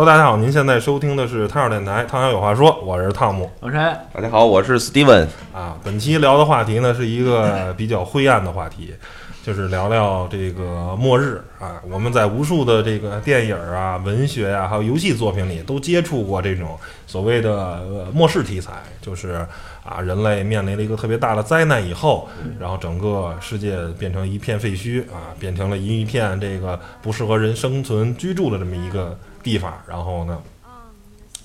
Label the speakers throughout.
Speaker 1: Hello，大家好，您现在收听的是汤小电台，汤小有话说，我是汤姆
Speaker 2: 我是
Speaker 3: 大家好，我是 Steven。
Speaker 1: 啊。本期聊的话题呢是一个 比较灰暗的话题，就是聊聊这个末日啊。我们在无数的这个电影啊、文学啊，还有游戏作品里都接触过这种所谓的、呃、末世题材，就是啊，人类面临了一个特别大的灾难以后，然后整个世界变成一片废墟啊，变成了一片这个不适合人生存居住的这么一个地方，然后呢。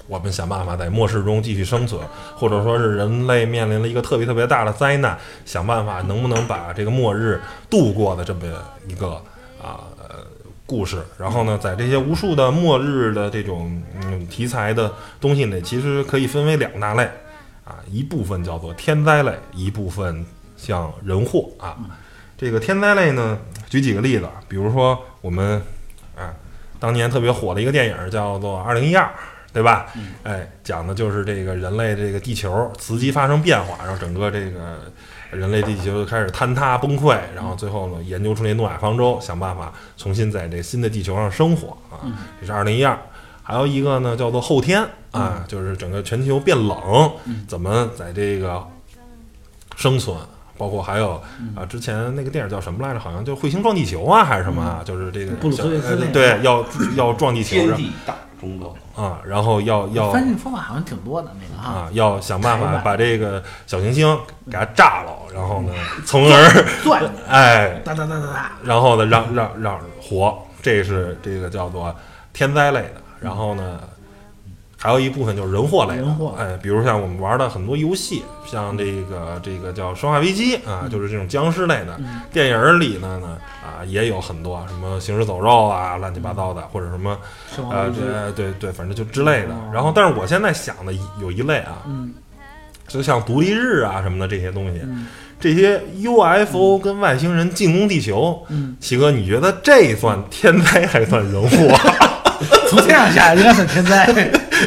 Speaker 1: 我们想办法在末世中继续生存，或者说是人类面临了一个特别特别大的灾难，想办法能不能把这个末日度过的这么一个啊、呃、故事。然后呢，在这些无数的末日的这种嗯题材的东西呢，其实可以分为两大类啊，一部分叫做天灾类，一部分像人祸啊。这个天灾类呢，举几个例子，比如说我们啊当年特别火的一个电影叫做《二零一二》。对吧？哎，讲的就是这个人类这个地球磁极发生变化，然后整个这个人类地球就开始坍塌崩溃，然后最后呢研究出那诺亚方舟，想办法重新在这新的地球上生活啊。这是二零一二，还有一个呢叫做后天啊，就是整个全球变冷，怎么在这个生存。包括还有啊，之前那个电影叫什么来着？好像就彗星撞地球啊，还是什么啊？就是这个对，要要撞地球，天地
Speaker 4: 大中国，
Speaker 1: 啊，然后要要
Speaker 2: 翻译方法好像挺多的那个，
Speaker 1: 啊，要想办法把这个小行星给它炸了，然后呢，从而
Speaker 2: 钻
Speaker 1: 哎，
Speaker 2: 哒哒哒哒哒，
Speaker 1: 然后呢，让让让活，这是这个叫做天灾类的。然后呢，还有一部分就是人祸类的，
Speaker 2: 人祸。
Speaker 1: 哎，比如像我们玩的很多游戏，像这个这个叫《生化危机》啊，就是这种僵尸类的。电影里呢呢啊也有很多什么行尸走肉啊，乱七八糟的，或者什么呃
Speaker 2: 生化危机，
Speaker 1: 对对对，反正就之类的。然后，但是我现在想的有一类啊，
Speaker 2: 嗯。
Speaker 1: 就像独立日啊什么的这些东西，
Speaker 2: 嗯。
Speaker 1: 这些 UFO 跟外星人进攻地球，
Speaker 2: 嗯，
Speaker 1: 齐哥，你觉得这算天灾还算人祸？
Speaker 2: 从天上下来应该算天灾，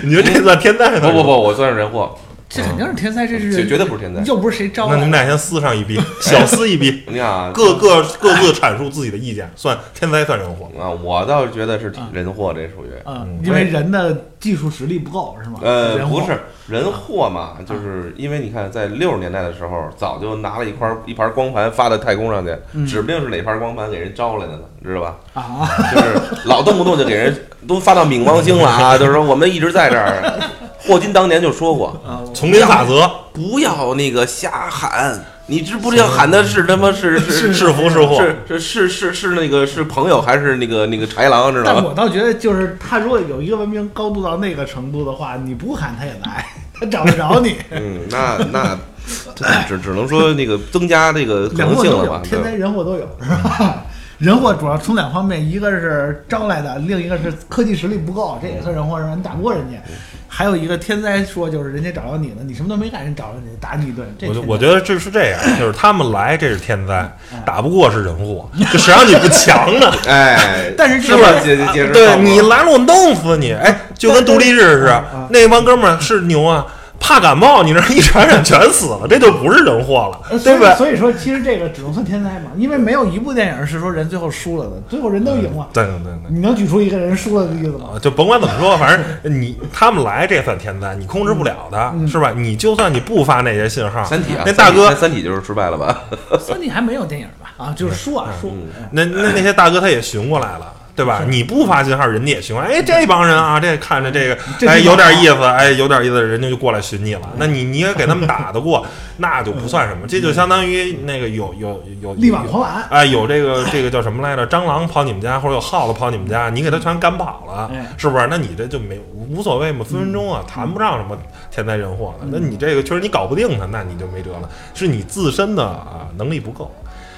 Speaker 1: 你觉得这算天灾？
Speaker 4: 不不不，我算是人祸，
Speaker 2: 这肯定是天灾，这是
Speaker 4: 这绝对不是天灾。
Speaker 2: 又不是谁招的，
Speaker 1: 那你们俩先撕上一逼，小撕一逼，
Speaker 4: 你看啊，
Speaker 1: 各各各自阐述自己的意见，算天灾算人祸。
Speaker 4: 啊，我倒是觉得是人祸，这属于。
Speaker 2: 嗯，因为人的技术实力不够是吗？
Speaker 4: 呃，不是人祸嘛，就是因为你看，在六十年代的时候，早就拿了一块一盘光盘发到太空上去，指不定是哪盘光盘给人招来的呢，知道吧？
Speaker 2: 啊，
Speaker 4: 就是老动不动就给人都发到冥王星了啊，就是说我们一直在这儿。霍金当年就说过，
Speaker 1: 丛林法则，
Speaker 4: 不要那个瞎喊，你知不知道喊的是他妈是 是
Speaker 1: 是福是祸
Speaker 4: 是是是是是那个是朋友还是那个那个豺狼，知道吗？
Speaker 2: 但我倒觉得，就是他如果有一个文明高度到那个程度的话，你不喊他也来，他找得着你。
Speaker 4: 嗯，那那 只只能说那个增加这个可能性了吧？
Speaker 2: 天灾，人祸都有，是吧？人祸主要从两方面，一个是招来的，另一个是科技实力不够，这也算人祸，让人打不过人家。还有一个天灾说，就是人家找着你了，你什么都没干，人找着你打你一顿。这
Speaker 1: 我我觉得这是这样，就是他们来这是天灾，打不过是人祸，就谁让你不强呢？
Speaker 4: 哎，
Speaker 2: 但是这
Speaker 4: 是吧？
Speaker 2: 个
Speaker 4: 解解解释
Speaker 1: 对你来了，我弄死你！哎，就跟独立日似的，那帮哥们儿是牛啊，怕感冒，你这一传染全死了，这就不是人祸了，
Speaker 2: 呃所以
Speaker 1: 对吧？
Speaker 2: 所以说，其实这个只能算天灾嘛，因为没有一部电影是说人最后输了的，最后人都赢了。
Speaker 1: 对对对对。
Speaker 2: 你能举出一个人输了的例子吗？
Speaker 1: 啊，就甭管怎么说，反正你他们来这算天灾，你控制不了的，是吧？你就算你不发那些信号，
Speaker 4: 三体啊，
Speaker 1: 那大哥
Speaker 4: 三体三体就是失败了吧？
Speaker 2: 三体还没有电影吧？啊，就是说啊说，
Speaker 1: 那那那些大哥他也寻过来了。对吧？你不发信号，人家也寻过来。哎，这帮人啊，这看着这个，哎，有点意思，哎，有点意思，人家就过来寻你了。那你你也给他们打得过，那就不算什么。这就相当于那个有有有
Speaker 2: 力挽狂澜。
Speaker 1: 哎，有这个这个叫什么来着？蟑螂跑你们家，或者有耗子跑你们家，你给它全赶跑了
Speaker 2: 哎，
Speaker 1: 是不是？那你这就没无所谓嘛，分分钟啊，谈不上什么天灾人祸的。那你这个确实你搞不定它，那你就没辙了，是你自身的啊能力不够。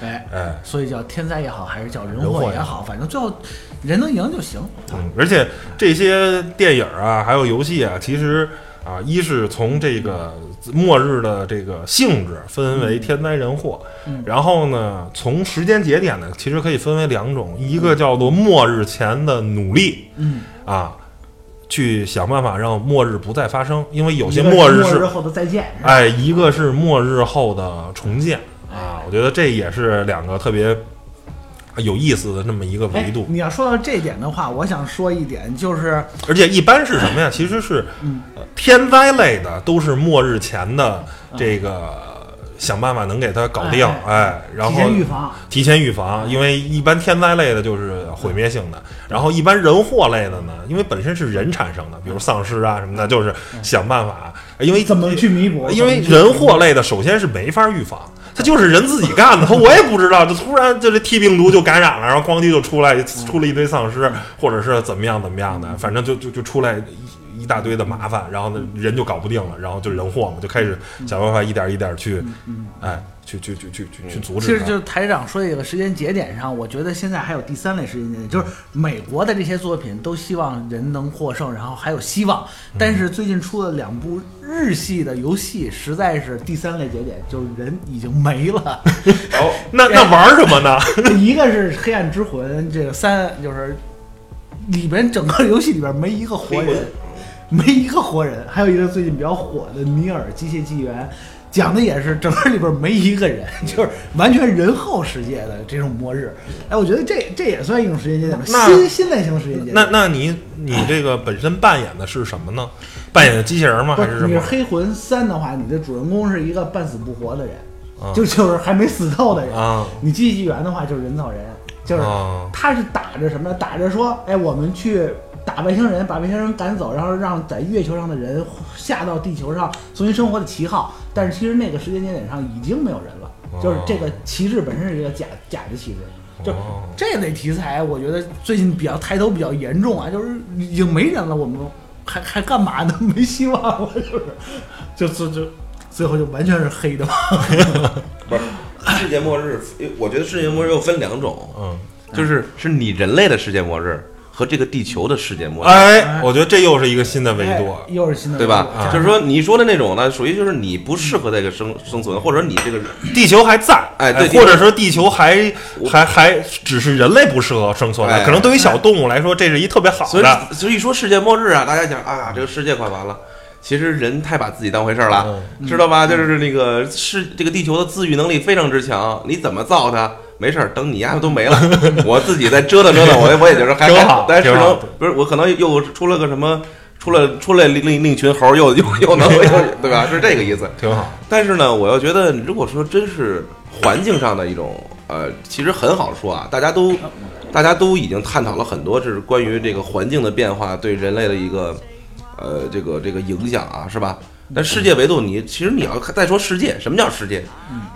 Speaker 2: 哎，
Speaker 1: 哎，
Speaker 2: 所以叫天灾也好，还是叫人
Speaker 1: 人祸也
Speaker 2: 好，反正最后人能赢就行。
Speaker 1: 嗯，而且这些电影啊，还有游戏啊，其实啊，一是从这个末日的这个性质分为天灾人祸，
Speaker 2: 嗯。
Speaker 1: 然后呢，从时间节点呢，其实可以分为两种，一个叫做末日前的努力
Speaker 2: 嗯，
Speaker 1: 啊，去想办法让末日不再发生，因为有些末日是
Speaker 2: 末日后的再见，
Speaker 1: 哎，一个是末日后的重建啊，我觉得这也是两个特别有意思的那么一个维
Speaker 2: 哎
Speaker 1: 度。
Speaker 2: 你要说到这点的话，我想说一点，就是
Speaker 1: 而且一般是什么呀？其实是
Speaker 2: 嗯
Speaker 1: 呃天灾类的，都是末日前的这个想办法能给它搞定，
Speaker 2: 哎
Speaker 1: 哎，然
Speaker 2: 提
Speaker 1: 后
Speaker 2: 前预防。
Speaker 1: 提前预防，因为一般天灾类的就是毁灭性的，然后一般人祸类的呢，因为本身是人产生的，比如丧尸啊什么的，就是想办法，因为
Speaker 2: 怎么去弥补？
Speaker 1: 因为人祸类的，首先是没法预防，就是人自己干的，他我也不知道，就突然就是 T 病毒就感染了，然后咣叽就出来出了一堆丧尸，或者是怎么样怎么样的，反正就就就出来一一大堆的麻烦，然后呢人就搞不定了，然后就人祸嘛，就开始想办法一点一点去，哎，去去去去去去阻止。
Speaker 2: 其实就是台长说这个时间节点上，我觉得现在还有第三类时间节点，就是美国的这些作品都希望人能获胜，然后还有希望。但是最近出了两部日系的游戏，实在是第三类节点，就是人已经没了。
Speaker 4: 哦，
Speaker 1: 那那玩什么呢？
Speaker 2: 一个是《黑暗之魂》，这个三就是里边整个游戏里边没一个活人，没一个活人。还有一个最近比较火的《尼尔：机械纪元》，讲的也是整个里边没一个人，就是完全人后世界的这种末日。哎，我觉得这这也算一种时间节点吧，新新类型的时间节点。
Speaker 1: 那那你你这个本身扮演的是什么呢？扮演的机器人吗？
Speaker 2: 还是你是
Speaker 1: 还是？
Speaker 2: 黑魂三的话，你的主人公是一个半死不活的人，
Speaker 1: 啊
Speaker 2: 就就是还没死透的人。
Speaker 1: 啊
Speaker 2: 你机器纪元的话就是人造人，就是
Speaker 1: 啊
Speaker 2: 他是打着什么？打着说，哎，我们去打外星人，把外星人赶走，然后让在月球上的人下到地球上重新生活的旗号。但是其实那个时间节点上已经没有人了，就是这个旗帜本身是一个假假的旗帜。就
Speaker 1: 哦
Speaker 2: 这类题材，我觉得最近比较抬头比较严重啊，就是已经没人了，我们还还干嘛呢？没希望了，就是，就就就最后就完全是黑的嘛。
Speaker 4: 不是世界末日，我觉得世界末日又分两种，
Speaker 1: 嗯，
Speaker 4: 就是是你人类的世界末日和这个地球的世界末日。
Speaker 1: 哎，我觉得这又是一个新的维度。
Speaker 2: 哎又是新的
Speaker 4: 对吧
Speaker 2: 维度？
Speaker 4: 就是说，你说的那种呢，属于就是你不适合这个生生存，或者你这个
Speaker 1: 地球还在，
Speaker 4: 哎对
Speaker 1: 或者说地球还还还只是人类不适合生存，
Speaker 4: 哎
Speaker 1: 可能对于小动物来说，这是一特别好
Speaker 4: 所以
Speaker 1: 的。
Speaker 4: 所以说世界末日啊，大家讲啊，这个世界快完了。其实人太把自己当回事儿了，知道吧？就是那个是这个地球的自愈能力非常之强，你怎么造它？没事儿，等你丫都没了，我自己再折腾折腾，我也我也就是还
Speaker 1: 挺好
Speaker 4: 但是
Speaker 1: 挺好
Speaker 4: 能不是我可能又出了个什么，出了出来另另另一群猴儿又又又能又 对吧？是这个意思。
Speaker 1: 挺好，
Speaker 4: 但是呢，我又觉得，如果说真是环境上的一种，呃，其实很好说啊，大家都，大家都已经探讨了很多，就是关于这个环境的变化对人类的一个，呃，这个这个影响啊，是吧？但世界维度你，其实你要看再说世界，什么叫世界？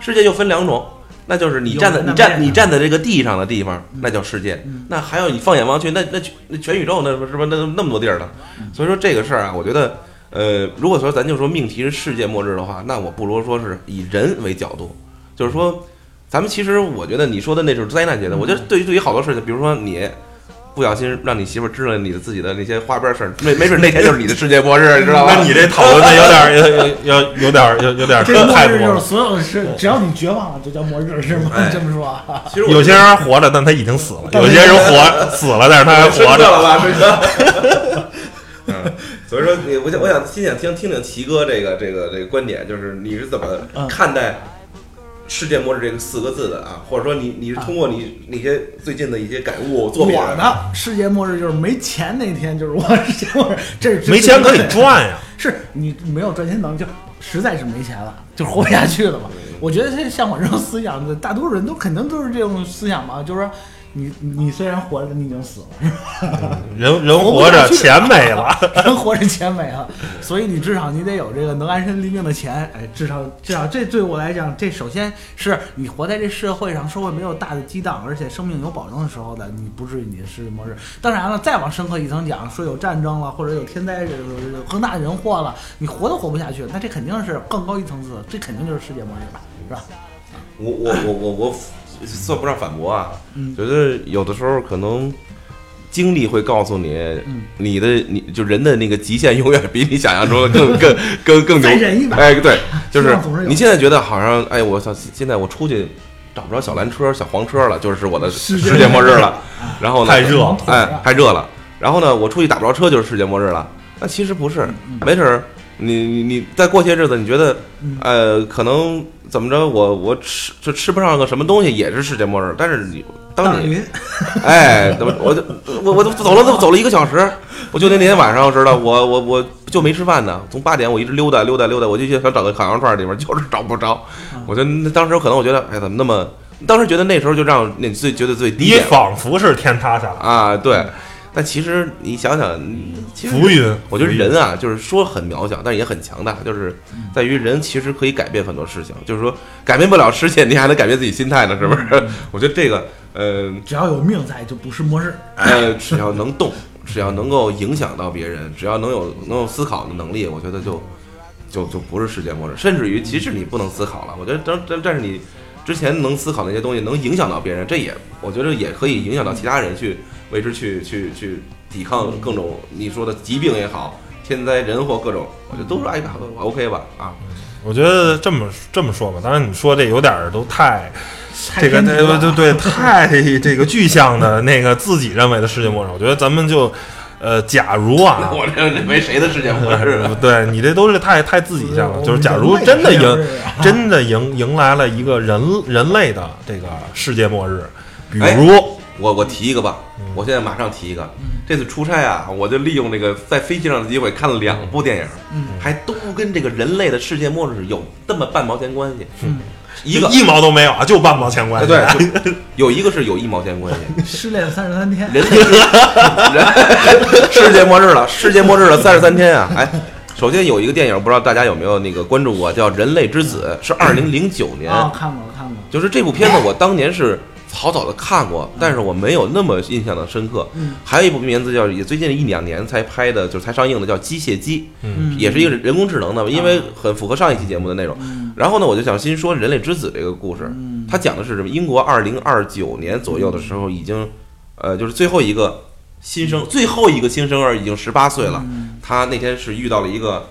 Speaker 4: 世界就分两种，那就是你站在你站你站在这个地上的地方，那叫世界。那还有你放眼望去，那那那全宇宙那是不是那那么多地儿呢？所以说这个事儿啊，我觉得。呃，如果说咱就说命题是世界末日的话，那我不如说是以人为角度，就是说，咱们其实我觉得你说的那是灾难节的，我觉得对于对于好多事情，比如说你不小心让你媳妇知道你的自己的那些花边事儿，没 没准那天就是你的世界末日，你知道吗？
Speaker 1: 那你这讨论的有点有有有有点有有点
Speaker 2: 这个末
Speaker 1: 太多了。
Speaker 2: 日就是所有的事，只要你绝望了，就叫末日，是吗？
Speaker 4: 哎
Speaker 2: 这么说啊？
Speaker 4: 其实
Speaker 1: 有些人还活着，但他已经死了；有些人活死了，但是他还活着。
Speaker 4: 了吧？这个。嗯，所所以说，你我想我想先想听听听齐哥这个这个这个观点，就是你是怎么
Speaker 2: 嗯
Speaker 4: 看待世界末日这个四个字的啊？或者说你你是通过你那些最近的一些感悟作品
Speaker 2: 我的世界末日就是没钱那天，就是我世界末日，这是
Speaker 1: 没钱可以，赚呀。
Speaker 2: 是你没有赚钱能力，就实在是没钱了，就活不下去了嘛。我觉得这像我这种思想的，大多数人都肯定都是这种思想嘛，就是说你你虽然活着，你已经死了，是吧？
Speaker 1: 人人活着，钱没了。
Speaker 2: 人活着钱没了，所以你至少你得有这个能安身立命的钱，哎，至少至少这对我来讲，这首先是你活在这社会上，社会没有大的激荡，而且生命有保证的时候的，你不至于你的世界末日。当然了，再往深刻一层讲，说有战争了，或者有天灾，有有更大的人祸了，你活都活不下去，那这肯定是更高一层次，这肯定就是世界末日了，是吧？
Speaker 4: 我我我我我算不上反驳啊，
Speaker 2: 嗯。
Speaker 4: 觉得有的时候可能经历会告诉你，
Speaker 2: 嗯。
Speaker 4: 你的你就人的那个极限永远比你想象中的更 更更更牛。
Speaker 2: 再忍一把。
Speaker 4: 哎，对，就是你现在觉得好像哎，我操，现在我出去找不着小蓝车、小黄车了，就是我的
Speaker 2: 世界
Speaker 4: 世界末日了。然后呢，
Speaker 1: 太热了。
Speaker 4: 哎，太热了。然后呢，我出去打不着车就是世界末日了。那其实不是，没事儿，你你你再过些日子，你觉得
Speaker 2: 嗯
Speaker 4: 呃，可能怎么着，我我吃就吃不上个什么东西，也是世界末日。但是你当你哎，怎么我就我我都走了都走了一个小时，我就那天晚上似的，我我我就没吃饭呢，从八点我一直溜达溜达溜达，我就想找个烤羊串的地方，就是找不着。我觉得那当时可能我觉得，哎，怎么那么？当时觉得那时候就让你最觉得最低
Speaker 1: 你仿佛是天塌下来，
Speaker 4: 啊，对。但其实你想想，其实
Speaker 1: 浮云。
Speaker 4: 我觉得人啊，就是说很渺小，但是也很强大，就是在于人其实可以改变很多事情。就是说，改变不了世界，你还能改变自己心态呢，是不是？我觉得这个，呃
Speaker 2: 只要有命在，就不是末日。
Speaker 4: 呃，只要能动，只要能够影响到别人，只要能有能有思考的能力，我觉得就就就不是世界末日。甚至于，即使你不能思考了，我觉得但但但是你之前能思考那些东西，能影响到别人，这也我觉得也可以影响到其他人去为之去去去抵抗各种你说的疾病也好，天灾人祸各种，我觉得都是哎 OK 吧啊。
Speaker 1: 我觉得这么这么说吧，当然你说这有点儿都太这个对对对，太这个具象的那个自己认为的世界末日。我觉得咱们就呃，假如啊，
Speaker 4: 我这认为谁的世界末日啊？
Speaker 1: 对你这都是太太自己向了。就是假如真的迎真的迎迎来了一个人人类的这个世界末日，比
Speaker 4: 哎
Speaker 1: 如
Speaker 4: 我我提一个吧，我现在马上提一个。这次出差啊，我就利用这个在飞机上的机会看了两部电影，还都跟这个人类的世界末日有这么半毛钱关系。一个
Speaker 1: 一毛都没有啊，就半毛钱关系。
Speaker 4: 对，有一个是有一毛钱关系。
Speaker 2: 失恋三十三天，
Speaker 4: 人类人世界末日了，世界末日了三十三天啊！哎，首先有一个电影，不知道大家有没有那个关注过，叫《人类之子》，是二零零九年。
Speaker 2: 啊，看过看过，
Speaker 4: 就是这部片子，我当年是草草的看过，但是我没有那么印象的深刻。
Speaker 2: 嗯
Speaker 4: 还有一部名字叫也最近一两年才拍的，就是才上映的，叫《机械姬》，
Speaker 1: 嗯
Speaker 4: 也是一个人工智能的，因为很符合上一期节目的内容。
Speaker 2: 嗯
Speaker 4: 然后呢，我就想先说《人类之子》这个故事，
Speaker 2: 嗯
Speaker 4: 它讲的是什么？英国二零二九年左右的时候，已经，呃，就是最后一个新生，最后一个新生儿已经十八岁了。
Speaker 2: 嗯
Speaker 4: 他那天是遇到了一个，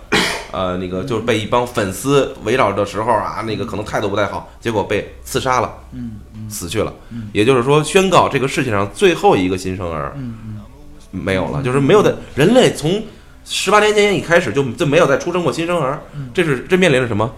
Speaker 4: 呃，那个就是被一帮粉丝围绕的时候啊，那个可能态度不太好，结果被刺杀了，
Speaker 2: 嗯
Speaker 4: 死去了。也就是说，宣告这个世界上最后一个新生儿
Speaker 2: 嗯
Speaker 4: 没有了，就是没有的人类从十八年前一开始就就没有再出生过新生儿，这是这面临着什么？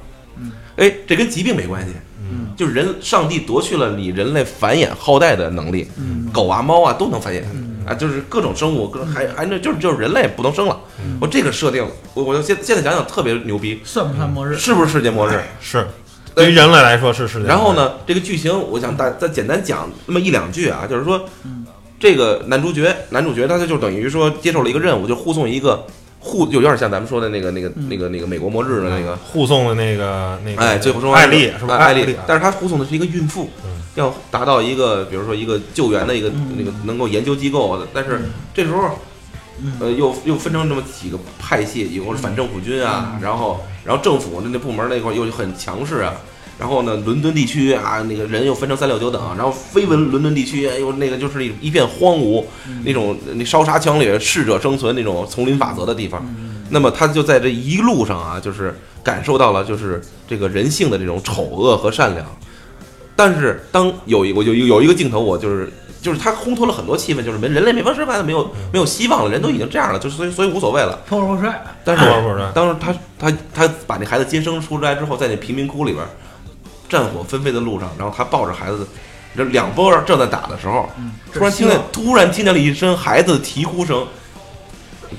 Speaker 4: 哎，这跟疾病没关系，
Speaker 2: 嗯。
Speaker 4: 就是人上帝夺去了你人类繁衍后代的能力，
Speaker 2: 嗯。
Speaker 4: 狗啊猫啊都能繁衍啊，就是各种生物，各种还还那就是就是人类不能生了。
Speaker 2: 嗯
Speaker 4: 我这个设定，我我就现现在想想特别牛逼，
Speaker 2: 算不算末日？
Speaker 4: 是不是世界末日？
Speaker 1: 是对于人类来说是世界末日。
Speaker 4: 然后呢，这个剧情我想大再简单讲那么一两句啊，就是说
Speaker 2: 嗯，
Speaker 4: 这个男主角男主角他就等于说接受了一个任务，就护送一个护，就有点像咱们说的那个那个那个那个美国末日的那个。
Speaker 1: 护送的那个那个，
Speaker 4: 哎，最后说
Speaker 1: 艾丽是吧？
Speaker 4: 哎艾
Speaker 1: 丽，
Speaker 4: 但是他护送的是一个孕妇
Speaker 1: 嗯，
Speaker 4: 要达到一个，比如说一个救援的一个
Speaker 2: 嗯。
Speaker 4: 那个能够研究机构，但是这时候
Speaker 2: 嗯。
Speaker 4: 呃，又又分成这么几个派系，一个是反政府军啊，
Speaker 2: 嗯。
Speaker 4: 然后然后政府那那部门那块儿又很强势啊，然后呢，伦敦地区啊，那个人又分成三六九等，然后非文伦敦地区哎又那个就是一片荒芜，那种那烧杀抢掠、适者生存那种丛林法则的地方。那么他就在这一路上啊，就是感受到了就是这个人性的这种丑恶和善良。但是当有一我有有一个镜头，我就是就是他烘托了很多气氛，就是没人类没法生孩子，没有没有希望了，人都已经这样了，就是所以所以无所谓了。
Speaker 2: 破破摔，
Speaker 4: 但是当时他他他把那孩子接生出来之后，在那贫民窟里边，战火纷飞的路上，然后他抱着孩子，这两波正在打的时候，突然听见突然听见了一声孩子的啼哭声，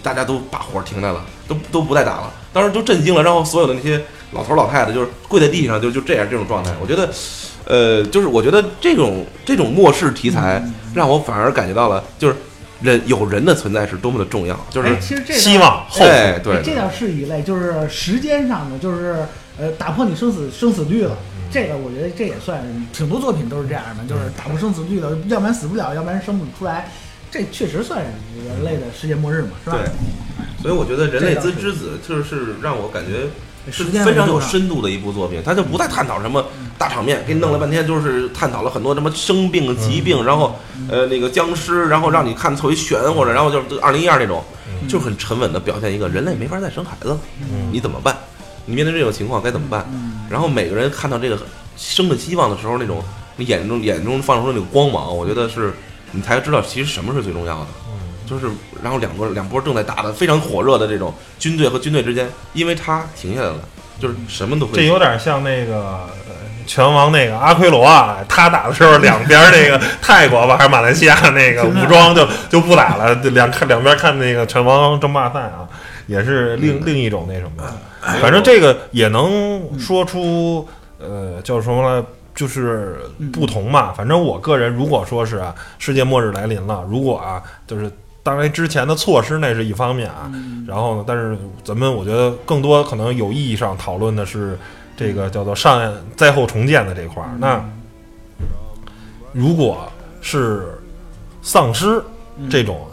Speaker 4: 大家都把火停下了，都都不再打了，当时都震惊了，然后所有的那些老头儿老太太就是跪在地上，就就这样这种状态，我觉得。呃，就是我觉得这种这种末世题材，让我反而感觉到了，就是人有人的存在是多么的重要，就是
Speaker 2: 哎，其实这个
Speaker 1: 希望后
Speaker 4: 对，对
Speaker 2: 哎，这倒是一类，就是时间上的，就是呃，打破你生死生死率了。这个我觉得这也算挺多作品都是这样的，就是打破生死率的，要不然死不了，要不然生不出来。这确实算是人类的世界末日嘛，是吧？
Speaker 4: 对，所以我觉得《人类之之子》就是让我感觉是非常有深度的一部作品，他就不再探讨什么大场面，给你弄了半天就是探讨了很多什么生病、疾病，然后呃那个僵尸，然后让你看特别玄乎的，然后就是二零一二那种，就很沉稳的表现一个人类没法再生孩子了，你怎么办？你面对这种情况该怎么办？然后每个人看到这个生的希望的时候，那种你眼中眼中放出那个光芒，我觉得是你才知道其实什么是最重要的。就是，然后两个两波正在打的非常火热的这种军队和军队之间，因为他停下来了，就是什么都会。
Speaker 1: 这有点像那个呃拳王那个阿奎罗啊，他打的时候两边那个 泰国吧还是马来西亚那个武装就 就不打了，两看两边看那个拳王争霸赛啊，也是另另一种那什么，反正这个也能说出呃叫什么来。就是不同嘛，反正我个人如果说是啊，世界末日来临了，如果啊，就是当然之前的措施那是一方面啊，然后呢，但是咱们我觉得更多可能有意义上讨论的是这个叫做上灾后重建的这块儿。那如果是丧尸这种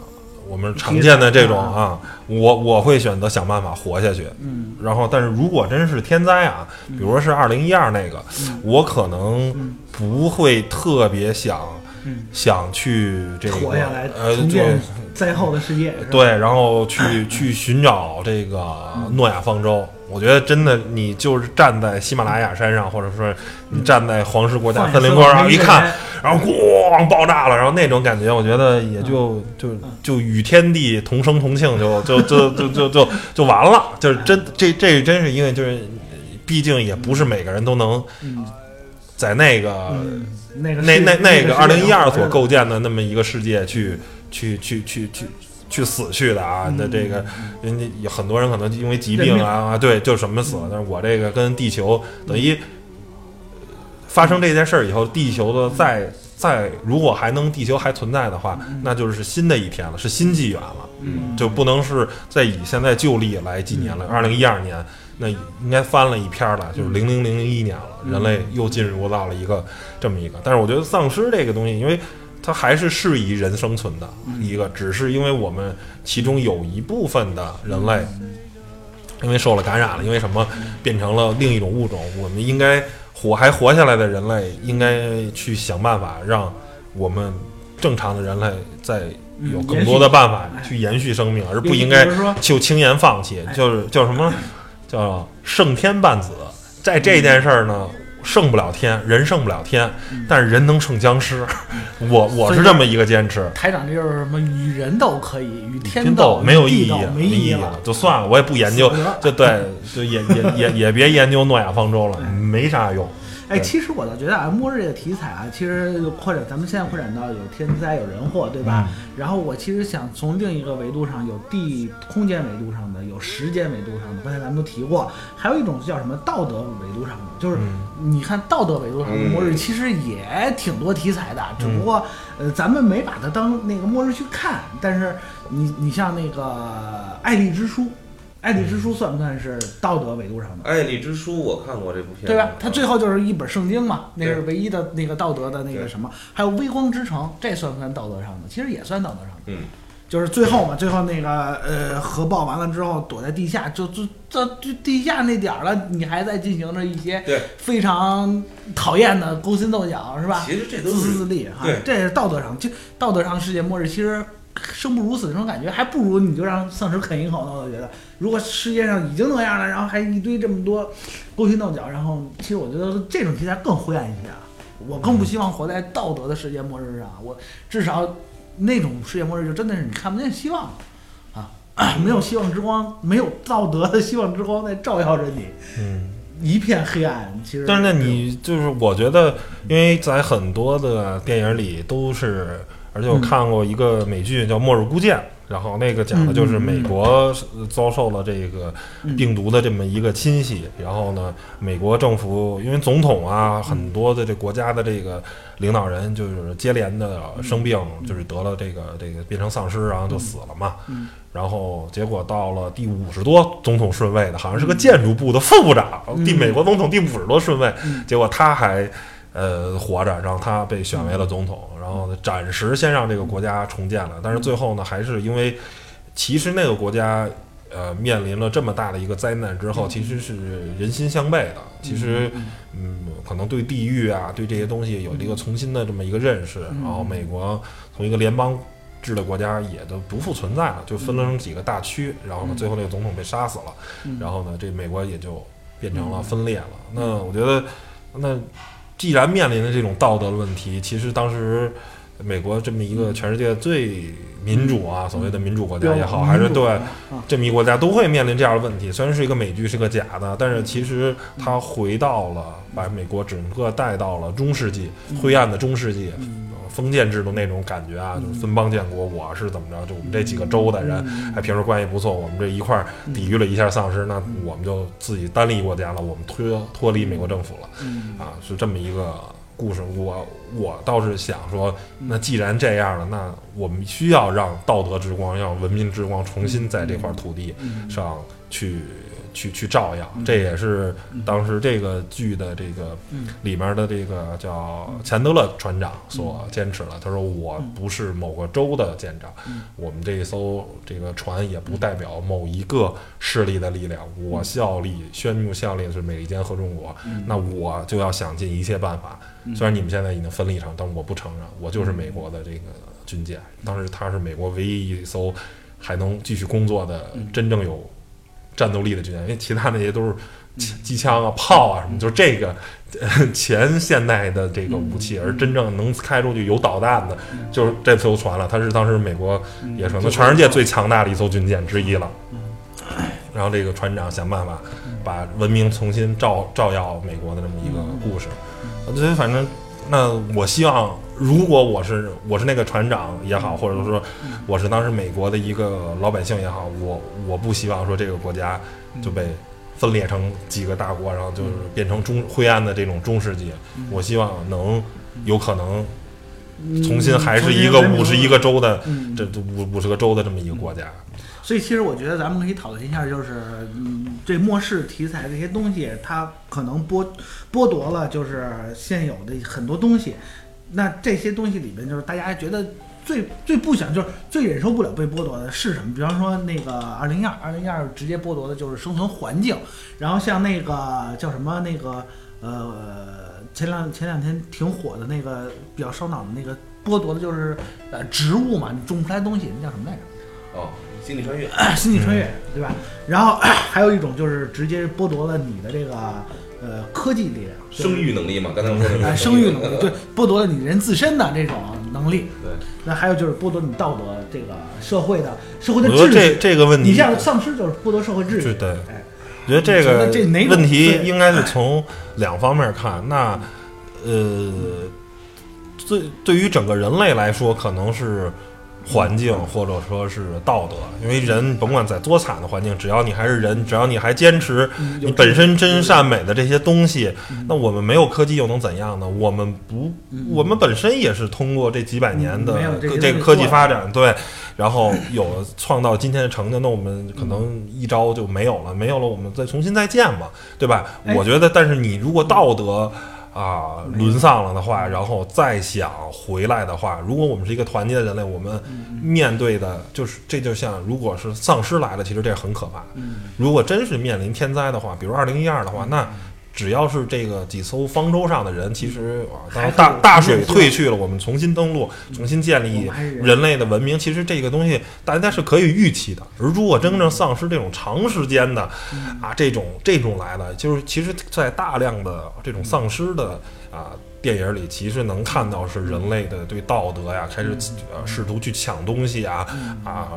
Speaker 1: 我们常见的这种啊，我我会选择想办法活下去。
Speaker 2: 嗯，
Speaker 1: 然后，但是如果真是天灾啊，比如说是二零一二那个，我可能不会特别想
Speaker 2: 嗯
Speaker 1: 想去这个
Speaker 2: 活下来，重建灾后的世界。
Speaker 1: 对，然后去 去寻找这个诺亚方舟。我觉得真的，你就是站在喜马拉雅山上，或者说你站在皇室国家森林公园上一看然后咣爆炸了，然后那种感觉，我觉得也就就就与天地同生同庆，就就就就就就就完了。就是真这这真是因为就是，毕竟也不是每个人都能
Speaker 2: 嗯
Speaker 1: 在那个
Speaker 2: 嗯，那个
Speaker 1: 那那那个二零一二所。构建的那么一个世界去去去去去去死去的啊，那这个人家有很多人可能因为疾病啊啊，对，就什么死了，但是我这个跟地球等于发生这件事儿以后，地球的再再如果还能地球还存在的话，那就是新的一天了，是新纪元了，
Speaker 2: 嗯
Speaker 1: 就不能是再以现在旧历来纪年了。二零一二年那应该翻了一篇儿了，就是零零零零一年了，人类又进入到了一个这么一个。但是我觉得丧尸这个东西，因为它还是适宜人生存的一个，只是因为我们其中有一部分的人类。因为受了感染了，因为什么变成了另一种物种？我们应该活还活下来的人类，应该去想办法让我们正常的人类再有更多的办法去延续生命，而不应该就轻言放弃。就是叫什么叫胜天半子，在这件事儿呢，胜不了天，人胜不了天，但是人能胜僵尸。我我是这么一个坚持。
Speaker 2: 台长，这就是什么与人斗可以，与天
Speaker 1: 天
Speaker 2: 斗
Speaker 1: 没有意义
Speaker 2: 没
Speaker 1: 意
Speaker 2: 义
Speaker 1: 了，就算了，我也不研究，就对，就也也也也别研究诺亚方舟了，没啥用。
Speaker 2: 哎，其实我倒觉得啊，末日这个题材啊，其实扩展，咱们现在扩展到有天灾、有人祸，对吧？
Speaker 1: 嗯
Speaker 2: 然后我其实想从另一个维度上，有地空间维度上的，有时间维度上的，刚才咱们都提过，还有一种叫什么道德维度上的，就是
Speaker 1: 嗯
Speaker 2: 你看道德维度上的末日，其实也挺多题材的，只不过呃，咱们没把它当那个末日去看。但是你你像那个《爱丽之书》，《爱丽之书》算不算是道德维度上的？
Speaker 4: 爱丽之书我看过这部片，
Speaker 2: 对吧？它最后就是一本圣经嘛，那是唯一的那个道德的那个什么，还有微光之城，这算不算道德上的？其实也算道德上的。
Speaker 4: 嗯，
Speaker 2: 就是最后嘛，最后那个呃核爆完了之后，躲在地下，就就到就地下那点儿了，你还在进行着一些
Speaker 4: 对
Speaker 2: 非常讨厌的勾心斗角，是吧？
Speaker 4: 其实这都
Speaker 2: 自私
Speaker 4: 是
Speaker 2: 自利哈
Speaker 4: 对，
Speaker 2: 这是道德上，就道德上世界末日，其实生不如死那种感觉，还不如你就让丧尸啃一口呢。我觉得，如果世界上已经那样了，然后还一堆这么多勾心斗角，然后其实我觉得这种题材更灰暗一些啊。我更不希望活在道德的世界末日上。我至少那种世界末日就真的是你看不见希望啊，没有希望之光，没有道德的希望之光在照耀着你，
Speaker 1: 嗯。
Speaker 2: 一片黑暗。其实，
Speaker 1: 但是呢，你就是我觉得，因为在很多的电影里都是，而且我看过一个美剧叫《末日孤舰》，然后那个讲的就是美国遭受了这个病毒的这么一个侵袭，然后呢，美国政府因为总统啊，很多的这国家的这个领导人就是接连的生病，就是得了这个这个变成丧尸，然后就死了嘛。然后结果到了第五十多总统顺位的，好像是个建筑部的副部长，第美国总统第五十多顺位，结果他还呃活着，然后他被选为了总统，然后暂时先让这个国家重建了，但是最后呢，还是因为其实那个国家呃面临了这么大的一个灾难之后，其实是人心向背的，其实嗯可能对地域啊对这些东西有一个重新的这么一个认识，然后美国从一个联邦。制的国家也都不复存在了，就分了成几个大区，然后呢，最后那个总统被杀死了，然后呢，这美国也就变成了分裂了。那我觉得，那既然面临的这种道德的问题，其实当时美国这么一个全世界最民主啊，所谓的民主国家也好，还是对这么一个国家都会面临这样的问题。虽然是一个美剧，是个假的，但是其实它回到了把美国整个带到了中世纪灰暗的中世纪。封建制度那种感觉啊，就是分邦建国，我是怎么着？就我们这几个州的人，还平时关系不错，我们这一块儿抵御了一下丧尸，那我们就自己单立国家了，我们脱脱离美国政府了，啊，是这么一个故事。我我倒是想说，那既然这样了，那我们需要让道德之光，让文明之光重新在这块土地上去。去去照耀，这也是当时这个剧的这个里面的这个叫钱德勒船长所坚持了。他说：“我不是某个州的舰长，我们这一艘这个船也不代表某一个势力的力量。我效力宣布效力的是美利坚合众国，那我就要想尽一切办法。虽然你们现在已经分立场，但我不承认，我就是美国的这个军舰。当时他是美国唯一一艘还能继续工作的真正有。”战斗力的军舰，因为其他那些都是机枪啊、炮啊什么，就是这个 前现代的这个武器，而真正能开出去有导弹的，就是这艘船了。它是当时美国也是全世界最强大的一艘军舰之一了。然后这个船长想办法把文明重新照照耀美国的这么一个故事。我觉得反正那我希望，如果我是我是那个船长也好，或者说我是当时美国的一个老百姓也好，我我不希望说这个国家就被分裂成几个大国，然后就是变成中灰暗的这种中世纪。我希望能有可能重新还是一个五十一个州的这五五十个州的这么一个国家。
Speaker 2: 所以，其实我觉得咱们可以讨论一下，就是嗯，这末世题材这些东西，它可能剥剥夺了就是现有的很多东西。那这些东西里边，就是大家觉得最最不想，就是最忍受不了被剥夺的是什么？比方说那个二零一二，二零一二直接剥夺的就是生存环境。然后像那个叫什么那个呃，前两前两天挺火的那个比较烧脑的那个剥夺的就是呃植物嘛，你种不出来东西，那叫什么来着？
Speaker 4: 哦。星际穿越，
Speaker 2: 星际穿越，对吧？然后 还有一种就是直接剥夺了你的这个呃科技力量，
Speaker 4: 生育能力嘛？刚才我说的，
Speaker 2: 生育能力，对，剥夺了你人自身的这种能力。
Speaker 4: 对，
Speaker 2: 那还有就是剥夺你道德这个社会的社会的
Speaker 1: 秩序。这这个问题，
Speaker 2: 你像丧失就是剥夺社会秩序。
Speaker 1: 对，
Speaker 2: 哎，
Speaker 1: 我觉得这个
Speaker 2: 这哪
Speaker 1: 问题应该是从两方面看。那呃，对对于整个人类来说，可能是。环境或者说是道德，因为人甭管在多惨的环境，只要你还是人，只要你还坚持你本身真善美的这些东西，那我们没有科技又能怎样呢？我们不，我们本身也是通过这几百年的这个科技发展，对，然后有创造今天的成就，那我们可能一招就没有了，没有了，我们再重新再建嘛，对吧？我觉得，但是你如果道德。啊，沦丧了的话，然后再想回来的话，如果我们是一个团结的人类，我们面对的就是这就像，如果是丧尸来了，其实这很可怕。如果真是面临天灾的话，比如二零一二的话，那。只要是这个几艘方舟上的人，其实啊，大大水退去了，我们重新登陆，重新建立人类的文明，其实这个东西大家是可以预期的。而如果真正丧失这种长时间的啊，这种这种来了，就是其实，在大量的这种丧失的啊电影里其实能看到是人类的对道德呀，开始呃试图去抢东西啊啊，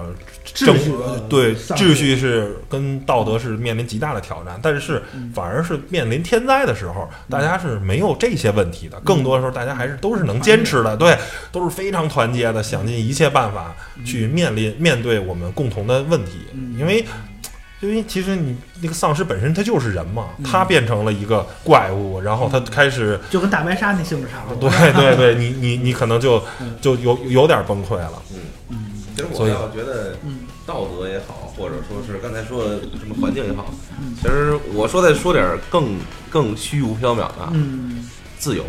Speaker 1: 政
Speaker 2: 秩序
Speaker 1: 呃对秩序是跟道德是面临极大的挑战，但是反而是面临天灾的时候，大家是没有这些问题的，更多的时候大家还是都是能坚持的，对，都是非常团结的，想尽一切办法去面临面对我们共同的问题，因为。因为其实你那个丧尸本身它就是人嘛，它变成了一个怪物，然后它开始，
Speaker 2: 就跟大白鲨那性质差不多。
Speaker 1: 对对对，你你你可能就就有有点崩溃了。
Speaker 4: 嗯。嗯。
Speaker 1: 其实
Speaker 4: 我要觉得道德也好，或者说是刚才说的什么环境也好，其实我说再说点更更虚无缥缈的啊，
Speaker 2: 嗯。
Speaker 4: 自由。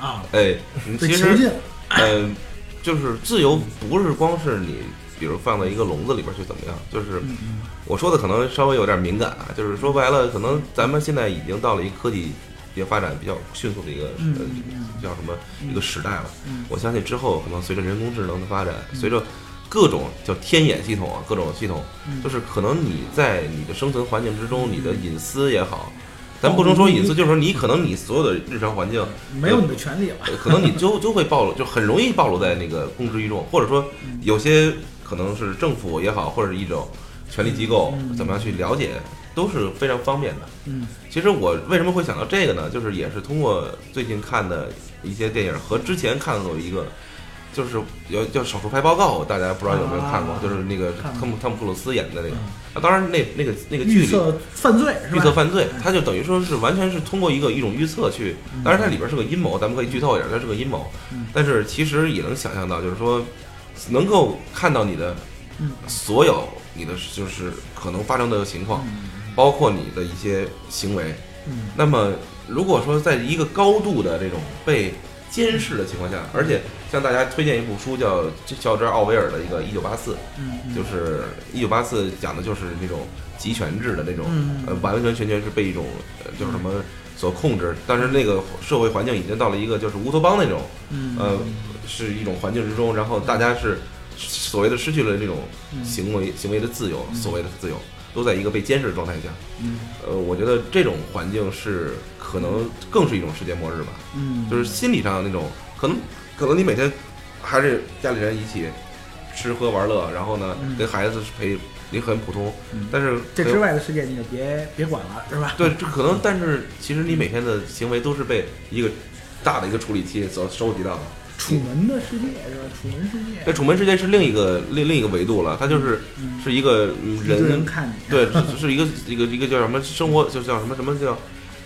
Speaker 2: 啊，
Speaker 4: 哎，其实
Speaker 2: 嗯，
Speaker 4: 呃，就是自由不是光是你，比如放到一个笼子里边去怎么样，就是我说的可能稍微有点敏感啊，就是说白了，可能咱们现在已经到了一个科技也发展比较迅速的一个呃叫什么一个时代了。我相信之后可能随着人工智能的发展，随着各种叫天眼系统啊，各种系统，就是可能你在你的生存环境之中，你的隐私也好。咱不能说隐私，就是说你可能你所有的日常环境
Speaker 2: 没有你的权利了。
Speaker 4: 呃可能你就就会暴露，就很容易暴露在那个公之于众，或者说有些可能是政府也好，或者是一种权力机构怎么样去了解，都是非常方便的。
Speaker 2: 嗯，
Speaker 4: 其实我为什么会想到这个呢？就是也是通过最近看的一些电影和之前看过一个，就是有叫《手术派报告》，大家不知道有没有看过？
Speaker 2: 啊
Speaker 4: 就是那个汤姆汤姆克鲁斯演的那个
Speaker 2: 嗯。
Speaker 4: 啊，当然那那个那个剧里
Speaker 2: 预测犯罪是吧？
Speaker 4: 预测犯罪，它就等于说是完全是通过一个一种预测去，当然它里边是个阴谋，咱们可以剧透一点，它是个阴谋
Speaker 2: 嗯，
Speaker 4: 但是其实也能想象到，就是说能够看到你的
Speaker 2: 嗯。
Speaker 4: 所有你的就是可能发生的情况，包括你的一些行为。
Speaker 2: 嗯。
Speaker 4: 那么如果说在一个高度的这种被监视的情况下，而且向大家推荐一部书叫乔治奥威尔的一个《一九八四》，
Speaker 2: 嗯
Speaker 4: 就是一九八四讲的就是那种集权制的那种，
Speaker 2: 嗯
Speaker 4: 呃，完完全全是被一种呃就是什么所控制，但是那个社会环境已经到了一个就是乌托邦那种，
Speaker 2: 嗯。
Speaker 4: 呃，是一种环境之中，然后大家是所谓的失去了这种行为行为的自由，所谓的自由都在一个被监视的状态下，
Speaker 2: 嗯
Speaker 4: 呃，我觉得这种环境是可能更是一种世界末日吧，
Speaker 2: 嗯，
Speaker 4: 就是心理上的那种，可能可能你每天还是家里人一起吃喝玩乐，然后呢
Speaker 2: 嗯
Speaker 4: 跟孩子陪，你很普通
Speaker 2: 嗯，
Speaker 4: 但是
Speaker 2: 这之外的世界你就别别管了，是吧？
Speaker 4: 对，这可能，但是其实你每天的行为都是被一个大的一个处理器所收集到的。
Speaker 2: 楚门的世界是吧？楚门世界，
Speaker 4: 对楚门世界是另一个另另一个维度了，它就是
Speaker 2: 嗯
Speaker 4: 是一个嗯
Speaker 2: 人
Speaker 4: 人
Speaker 2: 看你，
Speaker 4: 对，是是一个一个一个叫什么生活，就叫什么什么叫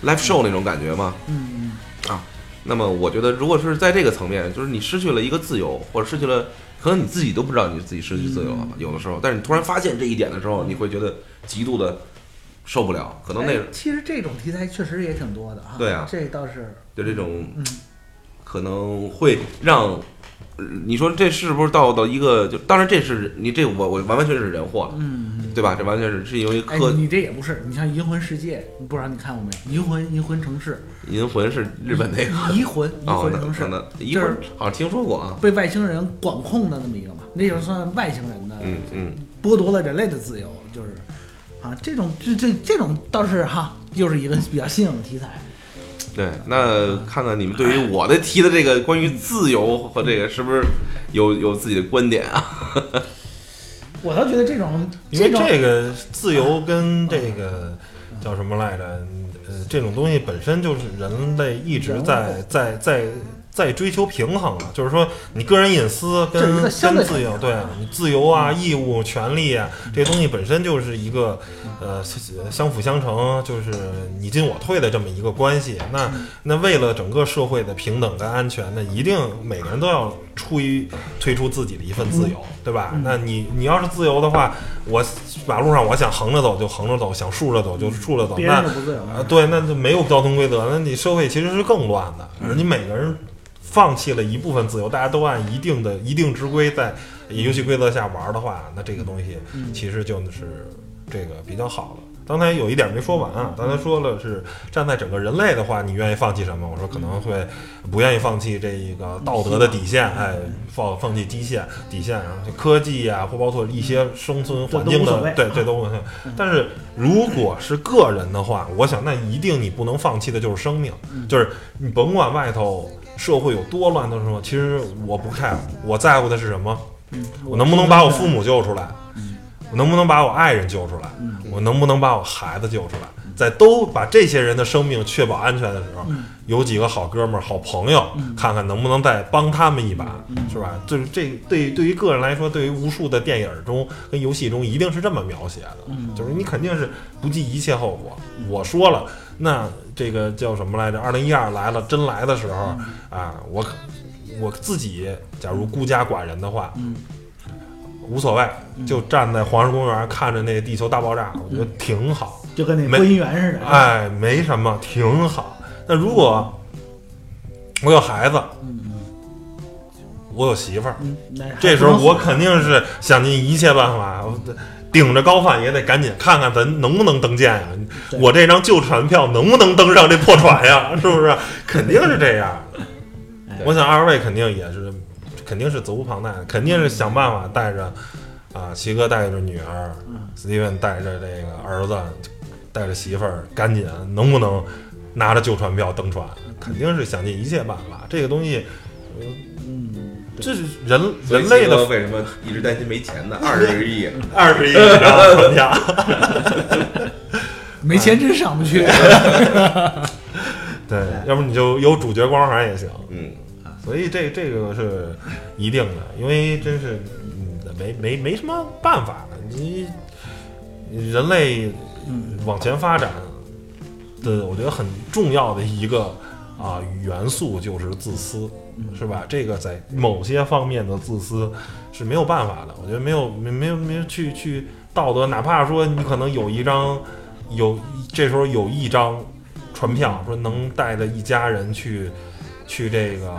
Speaker 4: live show 那种感觉嘛。
Speaker 2: 嗯啊
Speaker 4: 那么我觉得，如果是在这个层面，就是你失去了一个自由，或者失去了，可能你自己都不知道你自己失去自由了，有的时候，但是你突然发现这一点的时候，你会觉得极度的受不了，可能那
Speaker 2: 哎其实这种题材确实也挺多的哈。
Speaker 4: 对啊
Speaker 2: 这倒是，
Speaker 4: 就这种
Speaker 2: 嗯，
Speaker 4: 可能会让，呃你说这是不是到到一个就，当然这是你这我我完完全全是人祸了，
Speaker 2: 嗯，
Speaker 4: 对吧？这完全是是因为
Speaker 2: 哎，
Speaker 4: 科
Speaker 2: 你这也不是，你像《银魂世界》，你不知道你看过没？《银魂银魂城市
Speaker 4: 银魂是日本那》个
Speaker 2: 银 魂移
Speaker 4: 哦，
Speaker 2: 魂城市
Speaker 4: 银
Speaker 2: 就是
Speaker 4: 魂好像听说过啊，
Speaker 2: 被外星人管控的那么一个嘛，那就算外星人的
Speaker 4: 嗯嗯，
Speaker 2: 剥夺了人类的自由，就是啊，这种这这这种倒是哈，又是一个比较新颖的题材。
Speaker 4: 对，那看看你们对于我的提的这个关于自由和这个是不是有有自己的观点啊？
Speaker 2: 我倒觉得这种
Speaker 1: 因为这个自由跟这个叫什么来着？呃，这种东西本身就是人类一直在在在在追求平衡了，就是说你个人隐私跟跟自由，对你自由啊、义务、权利啊，这些东西本身就是一个呃相辅相成，就是你进我退的这么一个关系。那那为了整个社会的平等跟安全，那一定每个人都要出于推出自己的一份自由，对吧？那你你要是自由的话，我马路上我想横着走就横着走，想竖着走就竖着走，
Speaker 2: 别
Speaker 1: 那
Speaker 2: 人就不自由
Speaker 1: 啊，对，那就没有交通规则，那你社会其实是更乱的。而你每个人放弃了一部分自由，大家都按一定的一定之规在游戏规则下玩的话，那这个东西其实就是这个比较好的。刚才有一点没说完啊，刚才说了是站在整个人类的话，你愿意放弃什么？我说可能会不愿意放弃这一个道德的底线，哎，放放弃基线底线，然后就科技呀、或包括一些生存环境的，对，这都无所谓。但是如果是个人的话，我想那一定你不能放弃的就是生命，就是你甭管外头社会有多乱的时候，其实我不 care，我在乎的是什么？我能不能把我父母救出来？我能不能把我爱人救出来？我能不能把我孩子救出来？在都把这些人的生命确保安全的时候，有几个好哥们儿、好朋友，看看能不能再帮他们一把，是吧？就是这对对于个人来说，对于无数的电影中跟游戏中，一定是这么描写的，就是你肯定是不计一切后果。我说了，那这个叫什么来着？二零一二来了，真来的时候啊，我我自己假如孤家寡人的话，无所谓，就站在黄石公园看着那个地球大爆炸，我觉得挺好。
Speaker 2: 就跟那
Speaker 1: 没
Speaker 2: 播音员似的。
Speaker 1: 哎，没什么，挺好。那如果我有孩子，我有媳妇儿，这时候我肯定是想尽一切办法，我顶着高饭也得赶紧看看咱能不能登舰呀。
Speaker 2: 对
Speaker 1: 我这张旧船票能不能登上这破船呀？是不是？肯定是这样我想二位肯定也是，肯定是责无旁贷，肯定是想办法带着啊，齐哥带着女儿，，Steven 带着这个儿子，带着媳妇儿，赶紧能不能拿着旧船票登船？肯定是想尽一切办法。这个东西，
Speaker 2: 嗯，
Speaker 1: 这是人人类的
Speaker 4: 为什么一直担心没钱呢？二十 亿，
Speaker 1: 二十亿张船票，
Speaker 2: 没钱真上不去。
Speaker 1: 对，要不你就有主角光环也行。
Speaker 4: 嗯，
Speaker 1: 所以这这个是一定的，因为真是嗯没没没什么办法了，你人类往前发展的，我觉得很重要的一个啊元素就是自私，是吧？这个在某些方面的自私是没有办法的，我觉得没有没没有没有去去道德，哪怕说你可能有一张有这时候有一张船票，说能带着一家人去去这个。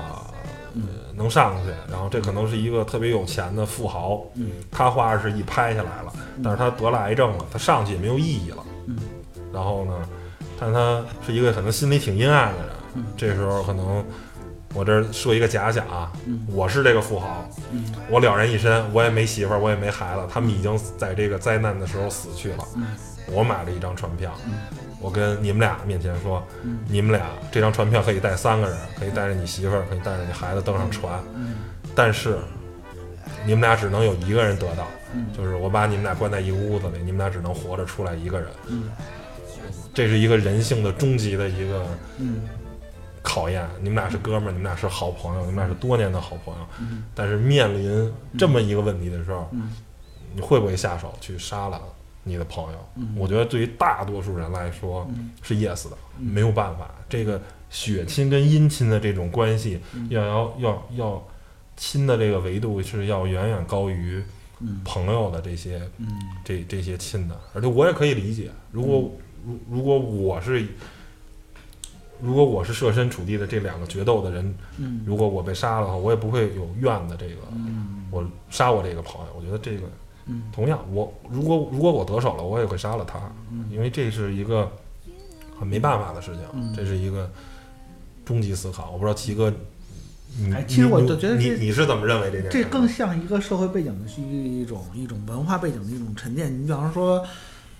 Speaker 1: 呃，能上去，然后这可能是一个特别有钱的富豪，
Speaker 2: 嗯，
Speaker 1: 他花二十亿拍下来了，但是他得了癌症了，他上去也没有意义了，
Speaker 2: 嗯，
Speaker 1: 然后呢，但他是一个可能心里挺阴暗的人，
Speaker 2: 嗯
Speaker 1: 这时候可能我这儿说一个假想啊，
Speaker 2: 嗯。
Speaker 1: 我是这个富豪，
Speaker 2: 嗯。
Speaker 1: 我了然一身，我也没媳妇儿，我也没孩子，他们已经在这个灾难的时候死去了，
Speaker 2: 嗯。
Speaker 1: 我买了一张船票，
Speaker 2: 嗯。
Speaker 1: 我跟你们俩面前说，
Speaker 2: 嗯。
Speaker 1: 你们俩这张船票可以带三个人，可以带着你媳妇儿，可以带着你孩子登上船，
Speaker 2: 嗯。
Speaker 1: 但是你们俩只能有一个人得到，
Speaker 2: 嗯。
Speaker 1: 就是我把你们俩关在一个屋子里，你们俩只能活着出来一个人，
Speaker 2: 嗯。
Speaker 1: 这是一个人性的终极的一个
Speaker 2: 嗯
Speaker 1: 考验。你们俩是哥们儿，你们俩是好朋友，你们俩是多年的好朋友，
Speaker 2: 嗯。
Speaker 1: 但是面临这么一个问题的时候，
Speaker 2: 嗯。
Speaker 1: 你会不会下手去杀了你的朋友？
Speaker 2: 嗯。
Speaker 1: 我觉得对于大多数人来说
Speaker 2: 嗯。
Speaker 1: 是 yes 的，
Speaker 2: 嗯。
Speaker 1: 没有办法。这个血亲跟姻亲的这种关系，
Speaker 2: 嗯。
Speaker 1: 要要要要亲的这个维度是要远远高于
Speaker 2: 嗯。
Speaker 1: 朋友的这些
Speaker 2: 嗯。
Speaker 1: 这这些亲的，而且我也可以理解，如果如如果我是如果我是设身处地的这两个决斗的人，
Speaker 2: 嗯
Speaker 1: 如果我被杀了的话，我也不会有怨的这个，
Speaker 2: 嗯
Speaker 1: 我杀我这个朋友，我觉得这个
Speaker 2: 嗯
Speaker 1: 同样，我如果如果我得手了，我也会杀了他，
Speaker 2: 嗯
Speaker 1: 因为这是一个很没办法的事情，
Speaker 2: 嗯
Speaker 1: 这是一个终极思考。我不知道齐哥，你
Speaker 2: 哎其实我就觉得
Speaker 1: 你你是怎么认为这件事
Speaker 2: 这？更像一个社会背景的是一种一种文化背景的一种沉淀。你比方说，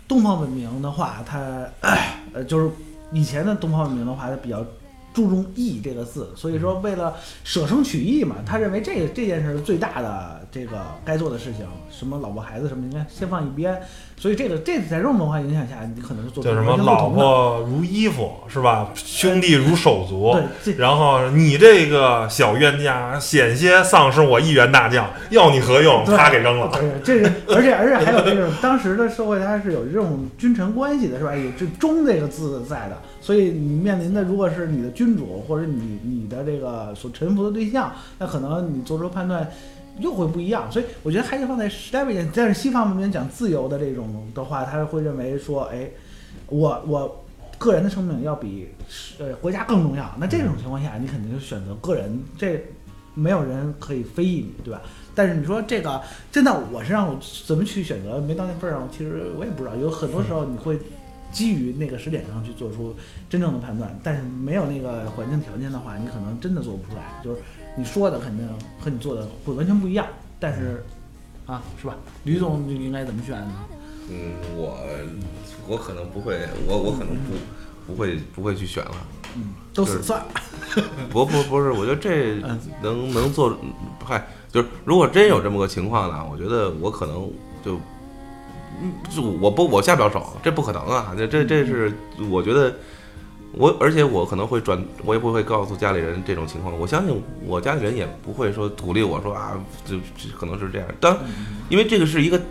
Speaker 2: 东方文明的话，它呃就是以前的东方文明的话，它比较注重义这个字，所以说为了舍生取义嘛，他认为这个这件事是最大的这个该做的事情，什么老婆孩子什么应该先放一边。所以这个这在这种文化影响下，你可能是做出
Speaker 1: 叫什么老婆如衣服是吧？兄弟如手足。
Speaker 2: 对
Speaker 1: 然后你这个小冤家险些丧失我一员大将，要你何用？他给扔了。
Speaker 2: 对，这是而且而且还有这种 当时的社会，它是有这种君臣关系的，是吧？有这“忠”这个字在的，所以你面临的如果是你的君主或者你你的这个所臣服的对象，那可能你做出判断又会不一样。所以我觉得还是放在时代背景，但是西方文明讲自由的这种的话，他会认为说，哎，我我个人的生命要比呃国家更重要。那这种情况下，你肯定是选择个人，这没有人可以非议你，对吧？但是你说这个真的我身上我怎么去选择，没到那份儿上，其实我也不知道。有很多时候你会基于那个时点上去做出真正的判断。但是没有那个环境条件的话，你可能真的做不出来。就是你说的肯定和你做的会完全不一样。但是啊，是吧？吕总你应该怎么选呢？
Speaker 4: 嗯，我我可能不会，我我可能不不会不会去选了。
Speaker 2: 嗯，都死算了。
Speaker 4: 不不不是，我觉得这
Speaker 2: 嗯
Speaker 4: 能能做，嗨，就是如果真有这么个情况呢，我觉得我可能就，嗯，就我不我下不了手，这不可能啊，这这这是我觉得我，而且我可能会转，我也不会告诉家里人这种情况，我相信我家里人也不会说鼓励我说啊，就这可能是这样，当因为这个是一个，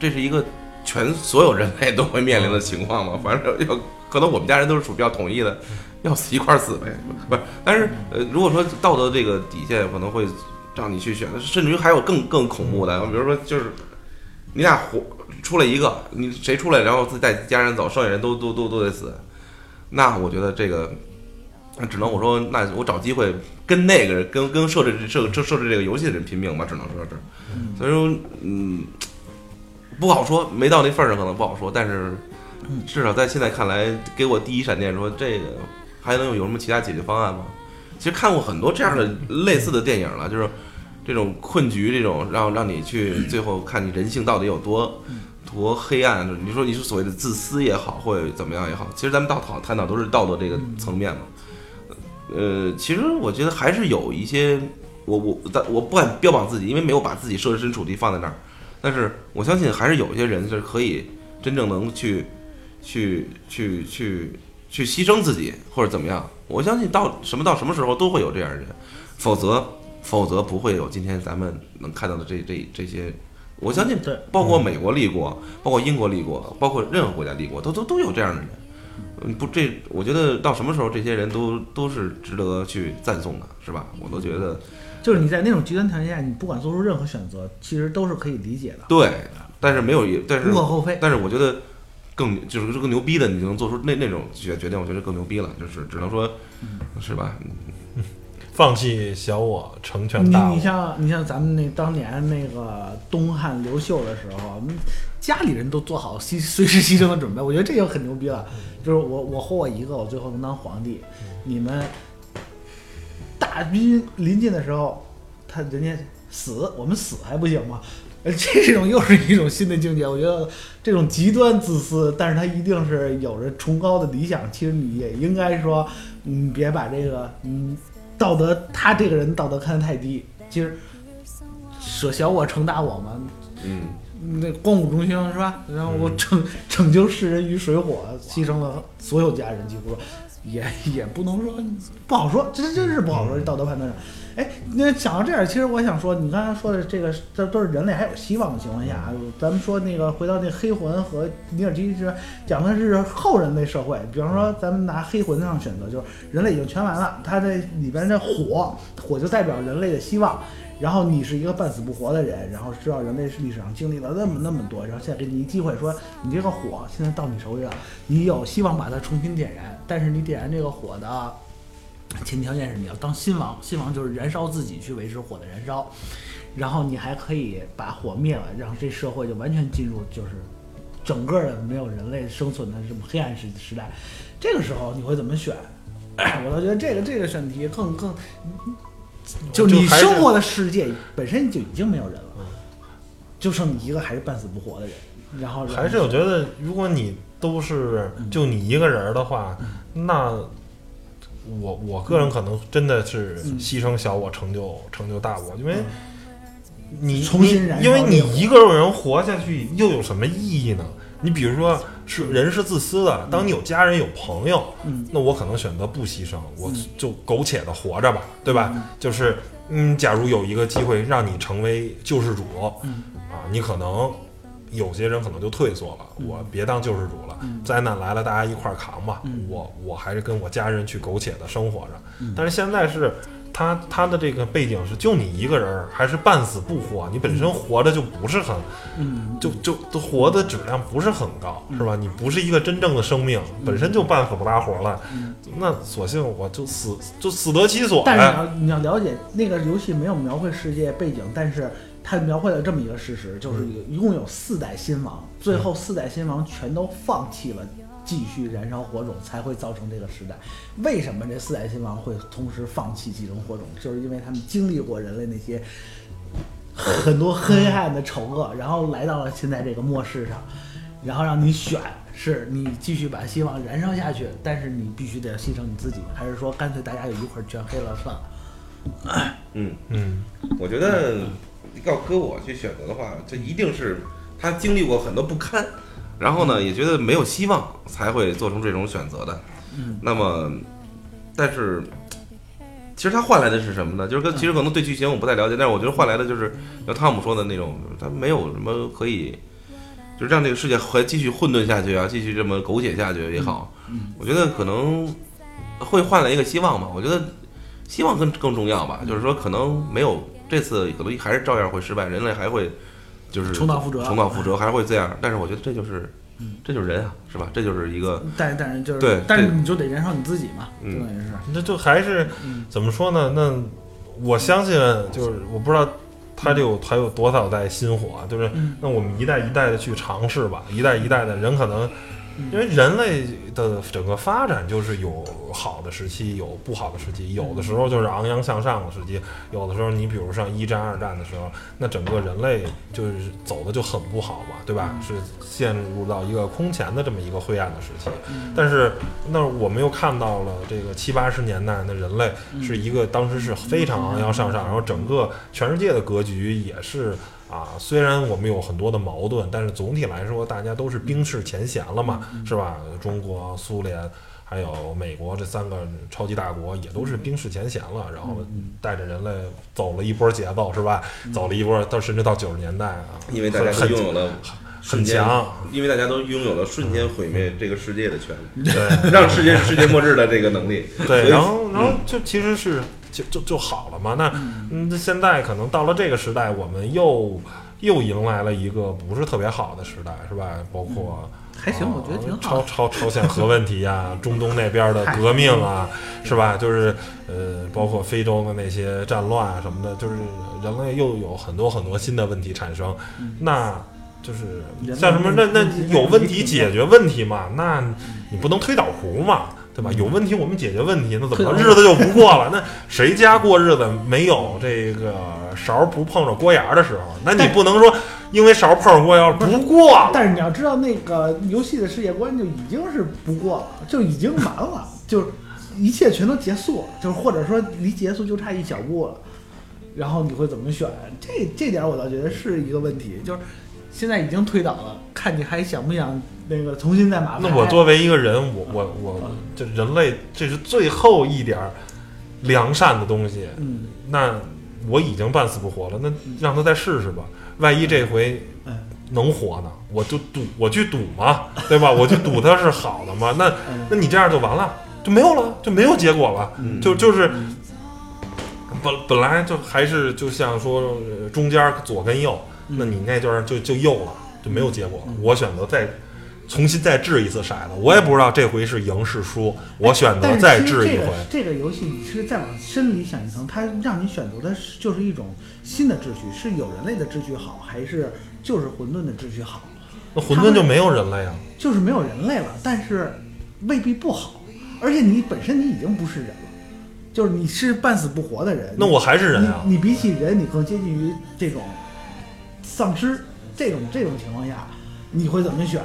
Speaker 4: 这是一个全所有人类都会面临的情况嘛，反正要可能我们家人都是属比较统一的，要死一块儿死呗，不是，但是呃，如果说道德这个底线可能会让你去选，甚至于还有更更恐怖的，比如说就是你俩活出来一个，你谁出来，然后自己带家人走，剩下人都都都都得死，那我觉得这个。那只能我说，那我找机会跟那个人，跟跟设置设设设置这个游戏的人拼命吧，只能说是。所以说，嗯，不好说，没到那份儿上，可能不好说。但是，至少在现在看来，给我第一闪电说这个还能有有什么其他解决方案吗？其实看过很多这样的 类似的电影了，就是这种困局，这种让让你去最后看你人性到底有多多黑暗。你说你是所谓的自私也好，或者怎么样也好，其实咱们到讨探讨都是道德这个层面嘛。呃，其实我觉得还是有一些，我我但我不敢标榜自己，因为没有把自己设身处地放在那儿。但是我相信还是有一些人是可以真正能去去去去去牺牲自己或者怎么样。我相信到什么到什么时候都会有这样的人，否则否则不会有今天咱们能看到的这这这些。我相信
Speaker 2: 对，
Speaker 4: 包括美国立国，包括英国立国，包括任何国家立国，都都都有这样的人。嗯，不，这我觉得到什么时候这些人都都是值得去赞颂的，是吧？我都觉得
Speaker 2: 就是你在那种极端条件下，你不管做出任何选择，其实都是可以理解的，
Speaker 4: 对，但是没有一，但是
Speaker 2: 无可厚非。
Speaker 4: 但是我觉得更就是更牛逼的，你就能做出那那种决决定，我觉得更牛逼了，就是只能说，是吧？
Speaker 1: 放弃小我，成全大我。
Speaker 2: 你像你像咱们那当年那个东汉刘秀的时候，我们家里人都做好牺 随时牺牲的准备，我觉得这就很牛逼了。就是我我活我一个，我最后能当皇帝。你们大军临近的时候，他人家死，我们死还不行吗？呃，这种又是一种新的境界。我觉得这种极端自私，但是他一定是有着崇高的理想。其实你也应该说，嗯，别把这个嗯道德，他这个人道德看得太低。其实舍小我成大我嘛，
Speaker 4: 嗯，
Speaker 2: 那光武中兴是吧？然后我拯拯救世人于水火，牺牲了所有家人，几乎说也也不能说不好说，这真是不好说。这道德判断上，哎，那想到这儿，其实我想说，你刚才说的这个，这都是人类还有希望的情况下，咱们说那个回到那黑魂和尼尔基是讲的是后人类社会，比方说咱们拿黑魂上选择，就是人类已经全完了，它这里边的火，火就代表人类的希望。然后你是一个半死不活的人，然后知道人类历史上经历了那么那么多，然后现在给你一机会说，你这个火现在到你手里了，你有希望把它重新点燃，但是你点燃这个火的前提条件是你要当新王，新王就是燃烧自己去维持火的燃烧，然后你还可以把火灭了，让这社会就完全进入就是整个的没有人类生存的这么黑暗时时代，这个时候你会怎么选？我倒觉得这个这个选题更更，就你生活的世界本身就已经没有人了，就剩你一个还是半死不活的人，然后
Speaker 1: 还是我觉得，如果你都是就你一个人的话，那我我个人可能真的是
Speaker 2: 嗯。
Speaker 1: 牺牲小我，成就成就大我，因为你
Speaker 2: 重新
Speaker 1: 因为你一个人活下去又有什么意义呢？你比如说是人是自私的，当你有家人有朋友，
Speaker 2: 嗯。
Speaker 1: 那我可能选择不牺牲，我就苟且的活着吧，对吧？
Speaker 2: 嗯。
Speaker 1: 就是嗯，假如有一个机会让你成为救世主，
Speaker 2: 嗯。
Speaker 1: 啊，你可能有些人可能就退缩了，我别当救世主了，灾难来了大家一块儿扛吧，
Speaker 2: 嗯。
Speaker 1: 我我还是跟我家人去苟且的生活着。
Speaker 2: 嗯。
Speaker 1: 但是现在是他他的这个背景是就你一个人儿，还是半死不活，你本身活着就不是很
Speaker 2: 嗯，
Speaker 1: 就就都活的质量不是很高，是吧？你不是一个真正的生命，本身就半死不拉活了，那索性我就死就死得其所
Speaker 2: 但是你。要你要了解那个游戏没有描绘世界背景，但是它描绘了这么一个事实，就是有一共有四代新王，最后四代新王全都放弃了继续燃烧火种，才会造成这个时代。为什么这四代新王会同时放弃继承火种？就是因为他们经历过人类那些很多黑暗的丑恶，然后来到了现在这个末世上，然后让你选，是你继续把希望燃烧下去，但是你必须得牺牲你自己，还是说干脆大家就一块儿全黑了算了？
Speaker 4: 嗯，
Speaker 1: 嗯，
Speaker 4: 我觉得要搁我去选择的话，这一定是他经历过很多不堪，然后呢也觉得没有希望，才会做出这种选择的。
Speaker 2: 嗯，
Speaker 4: 那么，但是其实他换来的是什么呢？就是跟其实可能对剧情我不太了解，但是我觉得换来的就是像汤姆说的那种，他没有什么可以，就是让这个世界还继续混沌下去啊，继续这么苟且下去也好，我觉得可能会换来一个希望吧。我觉得希望更更重要吧，就是说可能没有这次可能还是照样会失败，人类还会就是
Speaker 2: 重蹈覆辙
Speaker 4: 重蹈覆辙还会这样。但是我觉得这就是这就是人啊，是吧？这就是一个
Speaker 2: 但但是就是，
Speaker 4: 对
Speaker 2: 但是你就得燃烧你自己嘛，
Speaker 4: 嗯
Speaker 2: 这等于是。
Speaker 1: 那就还是怎么说呢？那我相信，就是我不知道他这有他有多少代心火，就是
Speaker 2: 嗯
Speaker 1: 那我们一代一代的去尝试吧，一代一代的人可能。
Speaker 2: 嗯
Speaker 1: 因为人类的整个发展就是有好的时期，有不好的时期，有的时候就是昂扬向上的时期，有的时候你比如像一战、二战的时候，那整个人类就是走的就很不好嘛，对吧？是陷入到一个空前的这么一个灰暗的时期。但是那我们又看到了这个七八十年代的人类是一个当时是非常昂扬向上，然后整个全世界的格局也是啊，虽然我们有很多的矛盾，但是总体来说大家都是冰释前嫌了嘛，是吧？中国、苏联。还有美国这三个超级大国也都是冰释前嫌了，然后带着人类走了一波节奏，是吧？走了一波，到甚至到九十年代啊，
Speaker 4: 因为大家都拥有了瞬间，
Speaker 1: 强，
Speaker 4: 因为大家都拥有了瞬间毁灭这个世界的权利，
Speaker 1: 对。
Speaker 4: 让世界世界末日的这个能力。
Speaker 1: 对，然后然后就其实是就就就好了嘛。那嗯，现在可能到了这个时代，我们又又迎来了一个不是特别好的时代，是吧？包括。
Speaker 2: 还行，我觉得挺好
Speaker 1: 朝。朝朝鲜核问题呀、中东那边的革命啊，是吧？就是呃，包括非洲的那些战乱啊什么的，就是人类又有很多很多新的问题产生，那就是像什么那那有问题解决问题嘛？那你不能推倒壶嘛？对吧？有问题我们解决问题，那怎么日子就不过了？那谁家过日子没有这个勺不碰着锅沿儿的时候？那你不能说因为勺碰着锅沿儿不过了。
Speaker 2: 但是你要知道，那个游戏的世界观就已经是不过了，就已经完了，就是一切全都结束了，就是或者说离结束就差一小步了。然后你会怎么选？这这点我倒觉得是一个问题，就是现在已经推倒了，看你还想不想那个重新再码牌？
Speaker 1: 那我作为一个人，我我我，这人类这是最后一点儿良善的东西，
Speaker 2: 嗯。
Speaker 1: 那我已经半死不活了，那让他再试试吧，万一这回
Speaker 2: 嗯。
Speaker 1: 能活呢，我就赌，我去赌嘛，对吧？我去赌他是好的嘛，那
Speaker 2: 嗯。
Speaker 1: 那你这样就完了，就没有了，就没有结果了，
Speaker 4: 嗯。
Speaker 1: 就就是本本来就还是就像说呃中间左跟右，那你那段就就又了，就没有结果了。我选择再重新再掷一次骰子，我也不知道这回是赢是输，我选择再掷一回。
Speaker 2: 这个游戏，你是再往深里想一层，它让你选择的是就是一种新的秩序，是有人类的秩序好，还是就是混沌的秩序好？
Speaker 1: 那混沌就没有人类啊，
Speaker 2: 就是没有人类了，但是未必不好，而且你本身你已经不是人了，就是你是半死不活的人。
Speaker 1: 那我还是人啊。
Speaker 2: 你你比起人，你更接近于这种丧尸这种这种情况下，你会怎么选？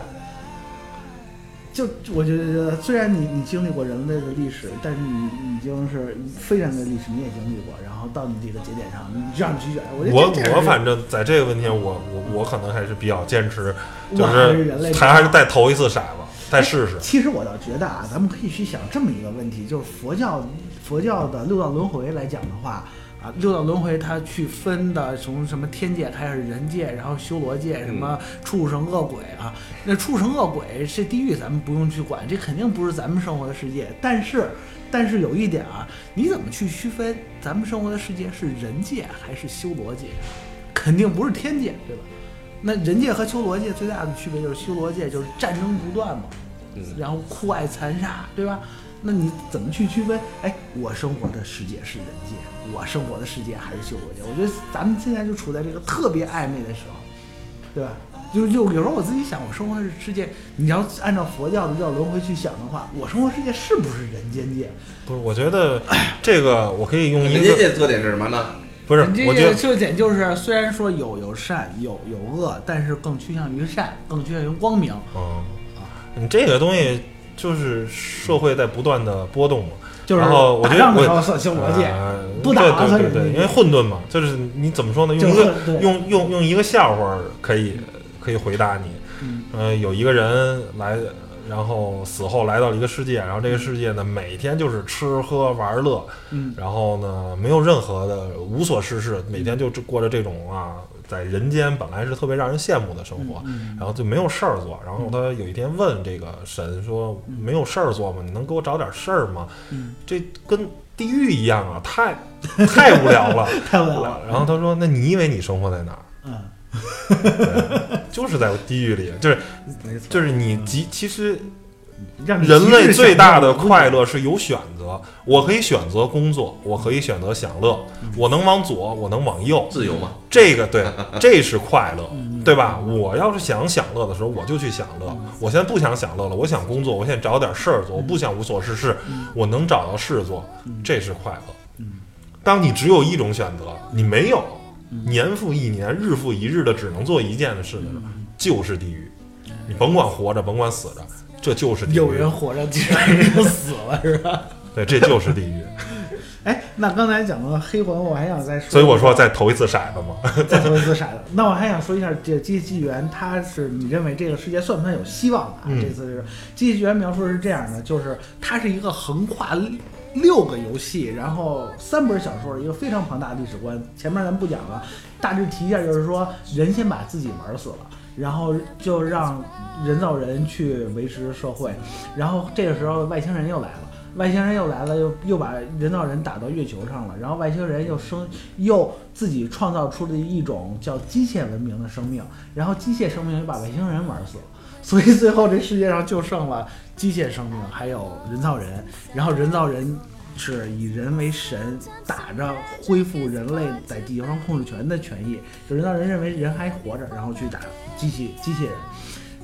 Speaker 2: 就我觉得，虽然你你经历过人类的历史，但是你已经是非人类历史，你也经历过，然后到你这个节点上，你让你去选，我
Speaker 1: 我反正在这个问题上，我我我可能还是比较坚持，就
Speaker 2: 是
Speaker 1: 还还是再投一次骰子，再试试。
Speaker 2: 其实我倒觉得啊，咱们可以去想这么一个问题，就是佛教佛教的六道轮回来讲的话，啊，六道轮回它去分的从什么天界开始，人界，然后修罗界，什么畜生恶鬼啊，那畜生恶鬼这地狱咱们不用去管，这肯定不是咱们生活的世界。但是，但是有一点啊，你怎么去区分咱们生活的世界是人界还是修罗界？肯定不是天界，对吧？那人界和修罗界最大的区别就是修罗界就是战争不断嘛，
Speaker 4: 嗯
Speaker 2: 然后酷爱残杀，对吧？那你怎么去区分？哎，我生活的世界是人界，我生活的世界还是修罗界？我觉得咱们现在就处在这个特别暧昧的时候，对吧？就就有时候我自己想，我生活的世界，你要按照佛教的叫轮回去想的话，我生活世界是不是人间界？
Speaker 1: 不是，我觉得 这个我可以用一
Speaker 4: 人家
Speaker 1: 个，
Speaker 4: 这特点是什么呢？
Speaker 1: 不是
Speaker 2: 人，间
Speaker 1: 我觉得
Speaker 2: 界这点就是，虽然说有有善有有恶，但是更趋向于善，更趋向于光明。
Speaker 1: 嗯，你这个东西就是社会在不断的波动嘛。
Speaker 2: 就是
Speaker 1: 然后我觉得
Speaker 2: 打仗的时
Speaker 1: 我
Speaker 2: 候算修逻辑，
Speaker 1: 呃
Speaker 2: 不打
Speaker 1: 对对对对，因为混沌嘛，就是你怎么说呢？用一个用用用一个笑话儿可以可以回答你。
Speaker 2: 嗯
Speaker 1: 呃，有一个人来，然后死后来到了一个世界，然后这个世界呢，每天就是吃喝玩乐，
Speaker 2: 嗯
Speaker 1: 然后呢，没有任何的无所事事，每天就过着这种啊，在人间本来是特别让人羡慕的生活，
Speaker 2: 嗯
Speaker 1: 然后就没有事儿做。然后他有一天问这个神说：“没有事儿做吗？你能给我找点事儿吗？
Speaker 2: 嗯
Speaker 1: 这跟地狱一样啊，太太无聊了。”
Speaker 2: 太无聊了。
Speaker 1: 然后他说：“那你以为你生活在哪儿？
Speaker 2: 嗯，
Speaker 1: 就是在地狱里，就是，就是你即其实人类最大的快乐是有选择，我可以选择工作，我可以选择享乐，我能往左，我能往右，
Speaker 4: 自由嘛，
Speaker 1: 这个对，这是快乐，
Speaker 2: 嗯
Speaker 1: 对吧？我要是想享乐的时候，我就去享乐。我现在不想享乐了，我想工作，我现在找点事儿做，我不想无所事事，我能找到事做，这是快乐。当你只有一种选择，你没有年复一年、日复一日的只能做一件的事的时候，就是地狱。你甭管活着，甭管死着，这就是地狱。
Speaker 2: 有人活着，竟然人就死了，是吧？
Speaker 1: 对，这就是地狱。
Speaker 2: 哎，那刚才讲到黑魂，我还想再说，
Speaker 1: 所以我说再投一次骰子嘛。
Speaker 2: 再投一次骰子。那我还想说一下，这《机器纪元》，它是你认为这个世界算不算有希望的啊？
Speaker 1: 嗯
Speaker 2: 这次是《机器纪元》描述是这样的，就是它是一个横跨六个游戏，然后三本小说的一个非常庞大的历史观。前面咱们不讲了，大致提一下，就是说人先把自己玩死了。然后就让人造人去维持社会，然后这个时候外星人又来了，外星人又来了，又又把人造人打到月球上了，然后外星人又生又自己创造出了一种叫机械文明的生命，然后机械生命又把外星人玩死了，所以最后这世界上就剩了机械生命还有人造人，然后人造人是以人为神，打着恢复人类在地球上控制权的权益，就人造人认为人还活着，然后去打机器机器人，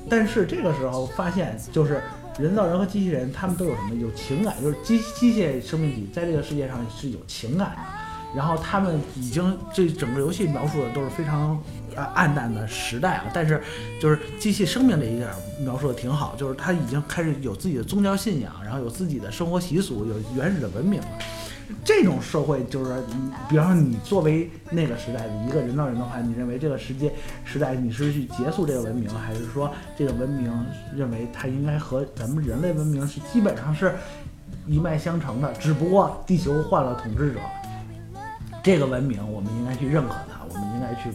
Speaker 2: 但是这个时候发现就是。人造人和机器人，他们都有什么？有情感，就是机机械生命体在这个世界上是有情感的。然后他们已经这整个游戏描述的都是非常呃暗淡的时代啊，但是就是机器生命这一点描述的挺好，就是他已经开始有自己的宗教信仰，然后有自己的生活习俗，有原始的文明了。这种社会就是，比方说你作为那个时代的一个人造人的话，你认为这个世界时代你是去结束这个文明，还是说这个文明认为它应该和咱们人类文明是基本上是一脉相承的，只不过地球换了统治者，这个文明我们应该去认可它，我们应该去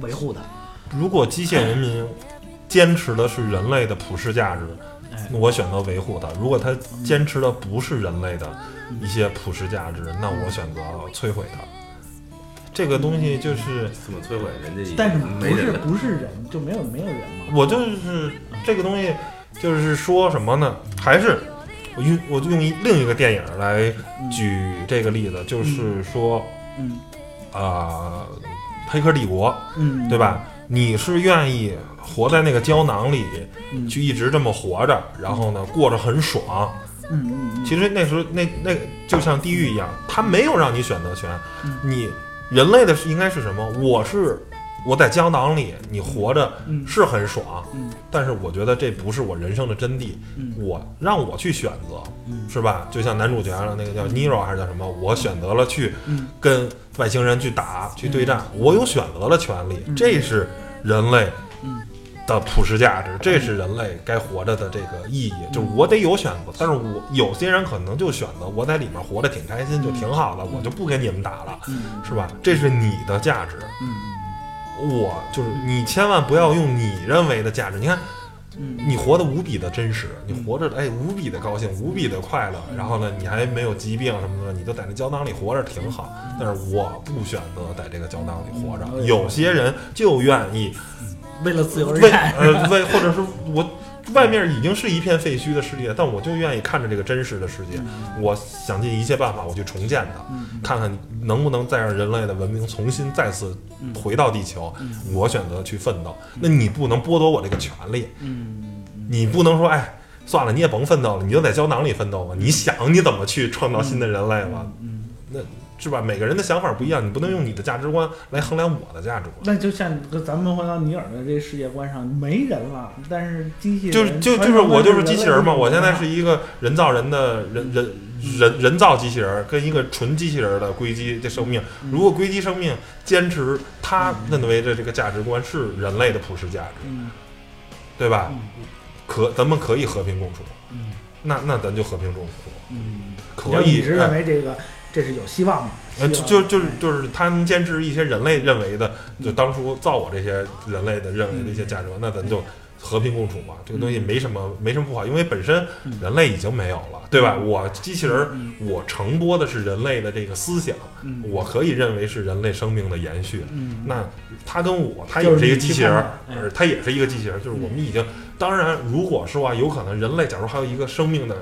Speaker 2: 维护的。
Speaker 1: 如果机械人民坚持的是人类的普世价值，
Speaker 2: 哎
Speaker 1: 那我选择维护它；如果它坚持的不是人类的一些普世价值，那我选择摧毁它。这个东西就是，
Speaker 4: 怎么摧毁人家
Speaker 2: 但是不是？不是人就没有没有人嘛？
Speaker 1: 我就是这个东西，就是说什么呢？还是我用我就用一另一个电影来举这个例子，就是说
Speaker 2: 嗯
Speaker 1: 啊，黑客帝国》
Speaker 2: 嗯，
Speaker 1: 对？吧？你是愿意活在那个胶囊里，
Speaker 2: 嗯
Speaker 1: 去一直这么活着，然后呢过着很爽。
Speaker 2: 嗯嗯嗯，
Speaker 1: 其实那时候那那就像地狱一样，他没有让你选择权
Speaker 2: 嗯。
Speaker 1: 你人类的是应该是什么？我是我在胶囊里，你活着
Speaker 2: 嗯。
Speaker 1: 是很爽，
Speaker 2: 嗯。
Speaker 1: 但是我觉得这不是我人生的真谛。
Speaker 2: 嗯。
Speaker 1: 我让我去选择，
Speaker 2: 嗯。
Speaker 1: 是吧？就像男主角了，那个叫 Nero 还是叫什么？我选择了去
Speaker 2: 嗯。
Speaker 1: 跟外星人去打去对战，我有选择的权利，
Speaker 2: 嗯。
Speaker 1: 这是人类
Speaker 2: 嗯。
Speaker 1: 的普世价值，这是人类该活着的这个意义。就是我得有选择，但是我有些人可能就选择我在里面活得挺开心，就挺好的，我就不跟你们打了，
Speaker 2: 嗯。
Speaker 1: 是吧？这是你的价值，
Speaker 2: 嗯
Speaker 1: 我就是你千万不要用你认为的价值。你看，
Speaker 2: 嗯。
Speaker 1: 你活得无比的真实，你活着哎无比的高兴，无比的快乐，然后呢你还没有疾病什么的，你就在那胶囊里活着挺好。但是我不选择在这个胶囊里活着，有些人就愿意
Speaker 2: 为了自由而
Speaker 1: 为
Speaker 2: 战，
Speaker 1: 呃为或者是我外面已经是一片废墟的世界，但我就愿意看着这个真实的世界，我想尽一切办法我去重建它，看看能不能再让人类的文明重新再次回到地球。我选择去奋斗，那你不能剥夺我这个权利。你不能说哎。算了，你也甭奋斗了，你就在胶囊里奋斗吧。你想你怎么去创造新的人类吧？那是吧？每个人的想法不一样，你不能用你的价值观来衡量我的价值观。
Speaker 2: 那就像咱们回到尼尔的这世界观上，没人了，但是机器人
Speaker 1: 就是就就是我就是机器人嘛。我现在是一个人造人的人人人人造机器人，跟一个纯机器人的硅基的生命。如果硅基生命坚持他认为的这个价值观是人类的普世价值，对吧？可咱们可以和平共处，
Speaker 2: 嗯，
Speaker 1: 那那咱就和平共处，
Speaker 2: 嗯，
Speaker 1: 可以。
Speaker 2: 你是认为这个这是有希望的？
Speaker 1: 呃，就就就是就是他们坚持一些人类认为的，就当初造我这些人类的认为的一些价值观，那咱就和平共处嘛。这个东西没什么没什么不好，因为本身人类已经没有了，对吧？我机器人，我承播的是人类的这个思想，我可以认为是人类生命的延续。嗯那他跟我，他也是一个机器人，呃，他也是一个机器人，就是我们已经。当然，如果说啊，有可能人类假如还有一个生命的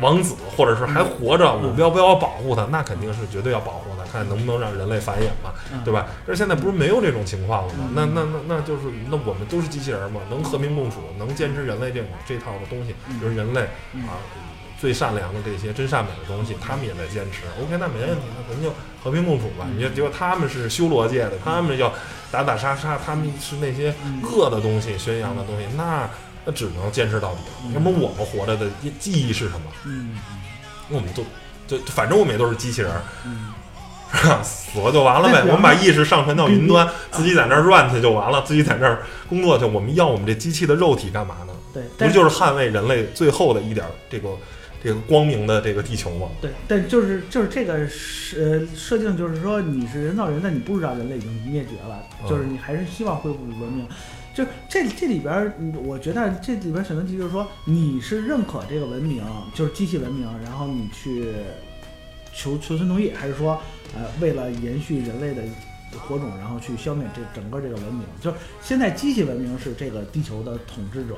Speaker 1: 王子，或者是还活着，我要不要保护他？那肯定是绝对要保护他，看能不能让人类繁衍嘛，对吧？但是现在不是没有这种情况了吗？那那那那就是那我们都是机器人嘛，能和平共处，能坚持人类这种这套的东西，就是人类啊最善良的这些真善美的东西，他们也在坚持。OK，那没问题，那咱就和平共处吧。你结果他们是修罗界的，他们要打打杀杀，他们是那些恶的东西，宣扬的东西，那。那只能坚持到底。那么我们活着的记忆是什么？
Speaker 2: 嗯，
Speaker 1: 我们都就反正我们也都是机器人，是吧？死了就完了呗。我们把意识上传到云端，自己在那儿转去就完了，自己在那儿工作去。我们要我们这机器的肉体干嘛呢？
Speaker 2: 对，
Speaker 1: 不就是捍卫人类最后的一点这个这个光明的这个地球吗？
Speaker 2: 对，但就是就是这个设设定，就是说你是人造人，但你不知道人类已经灭绝了，就是你还是希望恢复文明。就这这里边儿，我觉得这里边选择题就是说，你是认可这个文明，就是机器文明，然后你去求求存同意，还是说，呃，为了延续人类的火种，然后去消灭这整个这个文明？就是现在机器文明是这个地球的统治者，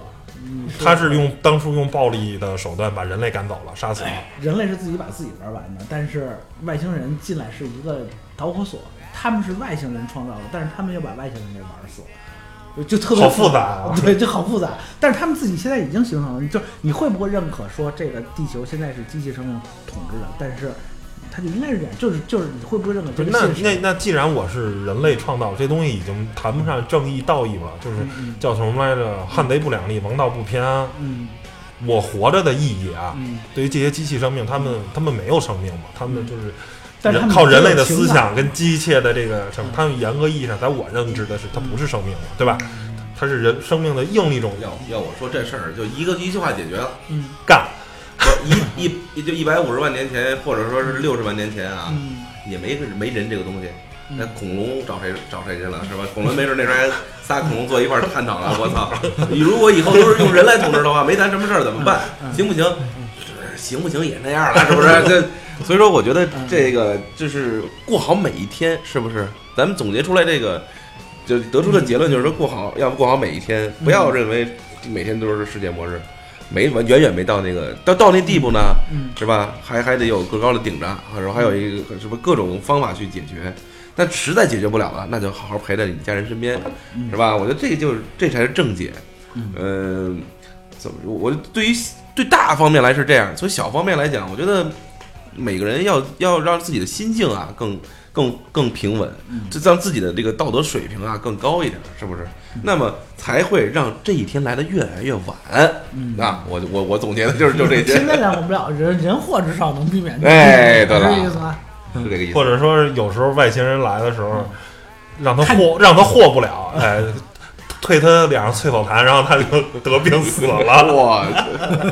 Speaker 1: 他是用当初用暴力的手段把人类赶走了，杀死了。
Speaker 2: 人类是自己把自己玩完的，但是外星人进来是一个导火索，他们是外星人创造的，但是他们又把外星人给玩死了。就特别
Speaker 1: 好复杂，
Speaker 2: 对，就好复杂。但是他们自己现在已经形成了，就你会不会认可说这个地球现在是机器生命统治的？但是它就应该是这样，就是就是你会不会认可这个
Speaker 1: 那那那既然我是人类创造，这东西已经谈不上正义道义了，就是叫什么来着？汉贼不两立，王道不偏。
Speaker 2: 嗯，
Speaker 1: 我活着的意义啊，对于这些机器生命，他们他们没有生命嘛？他们就是。靠人类的思想跟机械的这个什么，他们严格意义上，在我认知的是，它不是生命对吧？它是人生命的另一种。
Speaker 4: 要要我说这事儿，就一个一句话解决了，
Speaker 2: 嗯，
Speaker 1: 干。
Speaker 4: 一一就一百五十万年前，或者说是六十万年前啊，也没没人这个东西。那恐龙找谁找谁去了是吧？恐龙没准那时候还仨恐龙坐一块儿探讨了。我操！你如果以后都是用人来统治的话，没咱什么事儿怎么办？行不行？行不行也那样了，是不是？这。所以说，我觉得这个就是过好每一天，是不是？咱们总结出来这个，就得出的结论就是说，过好，要不过好每一天，不要认为每天都是世界末日，没完，远远没到那个到到那地步呢，是吧？还还得有个高的顶着，然后还有一个什么各种方法去解决。但实在解决不了了，那就好好陪在你家人身边，是吧？我觉得这个就是这才是正解。嗯，怎么？我对于对大方面来是这样，从小方面来讲，我觉得。每个人要要让自己的心境啊更更更平稳，就让自己的这个道德水平啊更高一点，是不是？那么才会让这一天来的越来越晚啊！我我我总结的就是就这些。
Speaker 2: 天天管不了，人人祸至少能避免。
Speaker 4: 哎，对
Speaker 2: 了，是这意思吗？
Speaker 4: 是这个意思。
Speaker 1: 或者说有时候外星人来的时候，让他祸让他祸不了，哎。推他脸上催口痰，然后他就得病死了。
Speaker 4: 哇，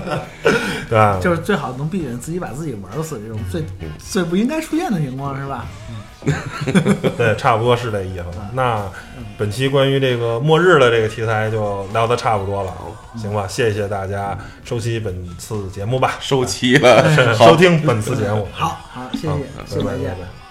Speaker 1: 对，
Speaker 2: 就是最好能避免自己把自己玩死这种最最不应该出现的情况，是吧？
Speaker 1: 对，差不多是这意思。那本期关于这个末日的这个题材就聊的差不多了，行吧？谢谢大家收听本次节目吧，
Speaker 4: 收期了，
Speaker 1: 收听本次节目。
Speaker 2: 好好，谢谢，谢谢大家。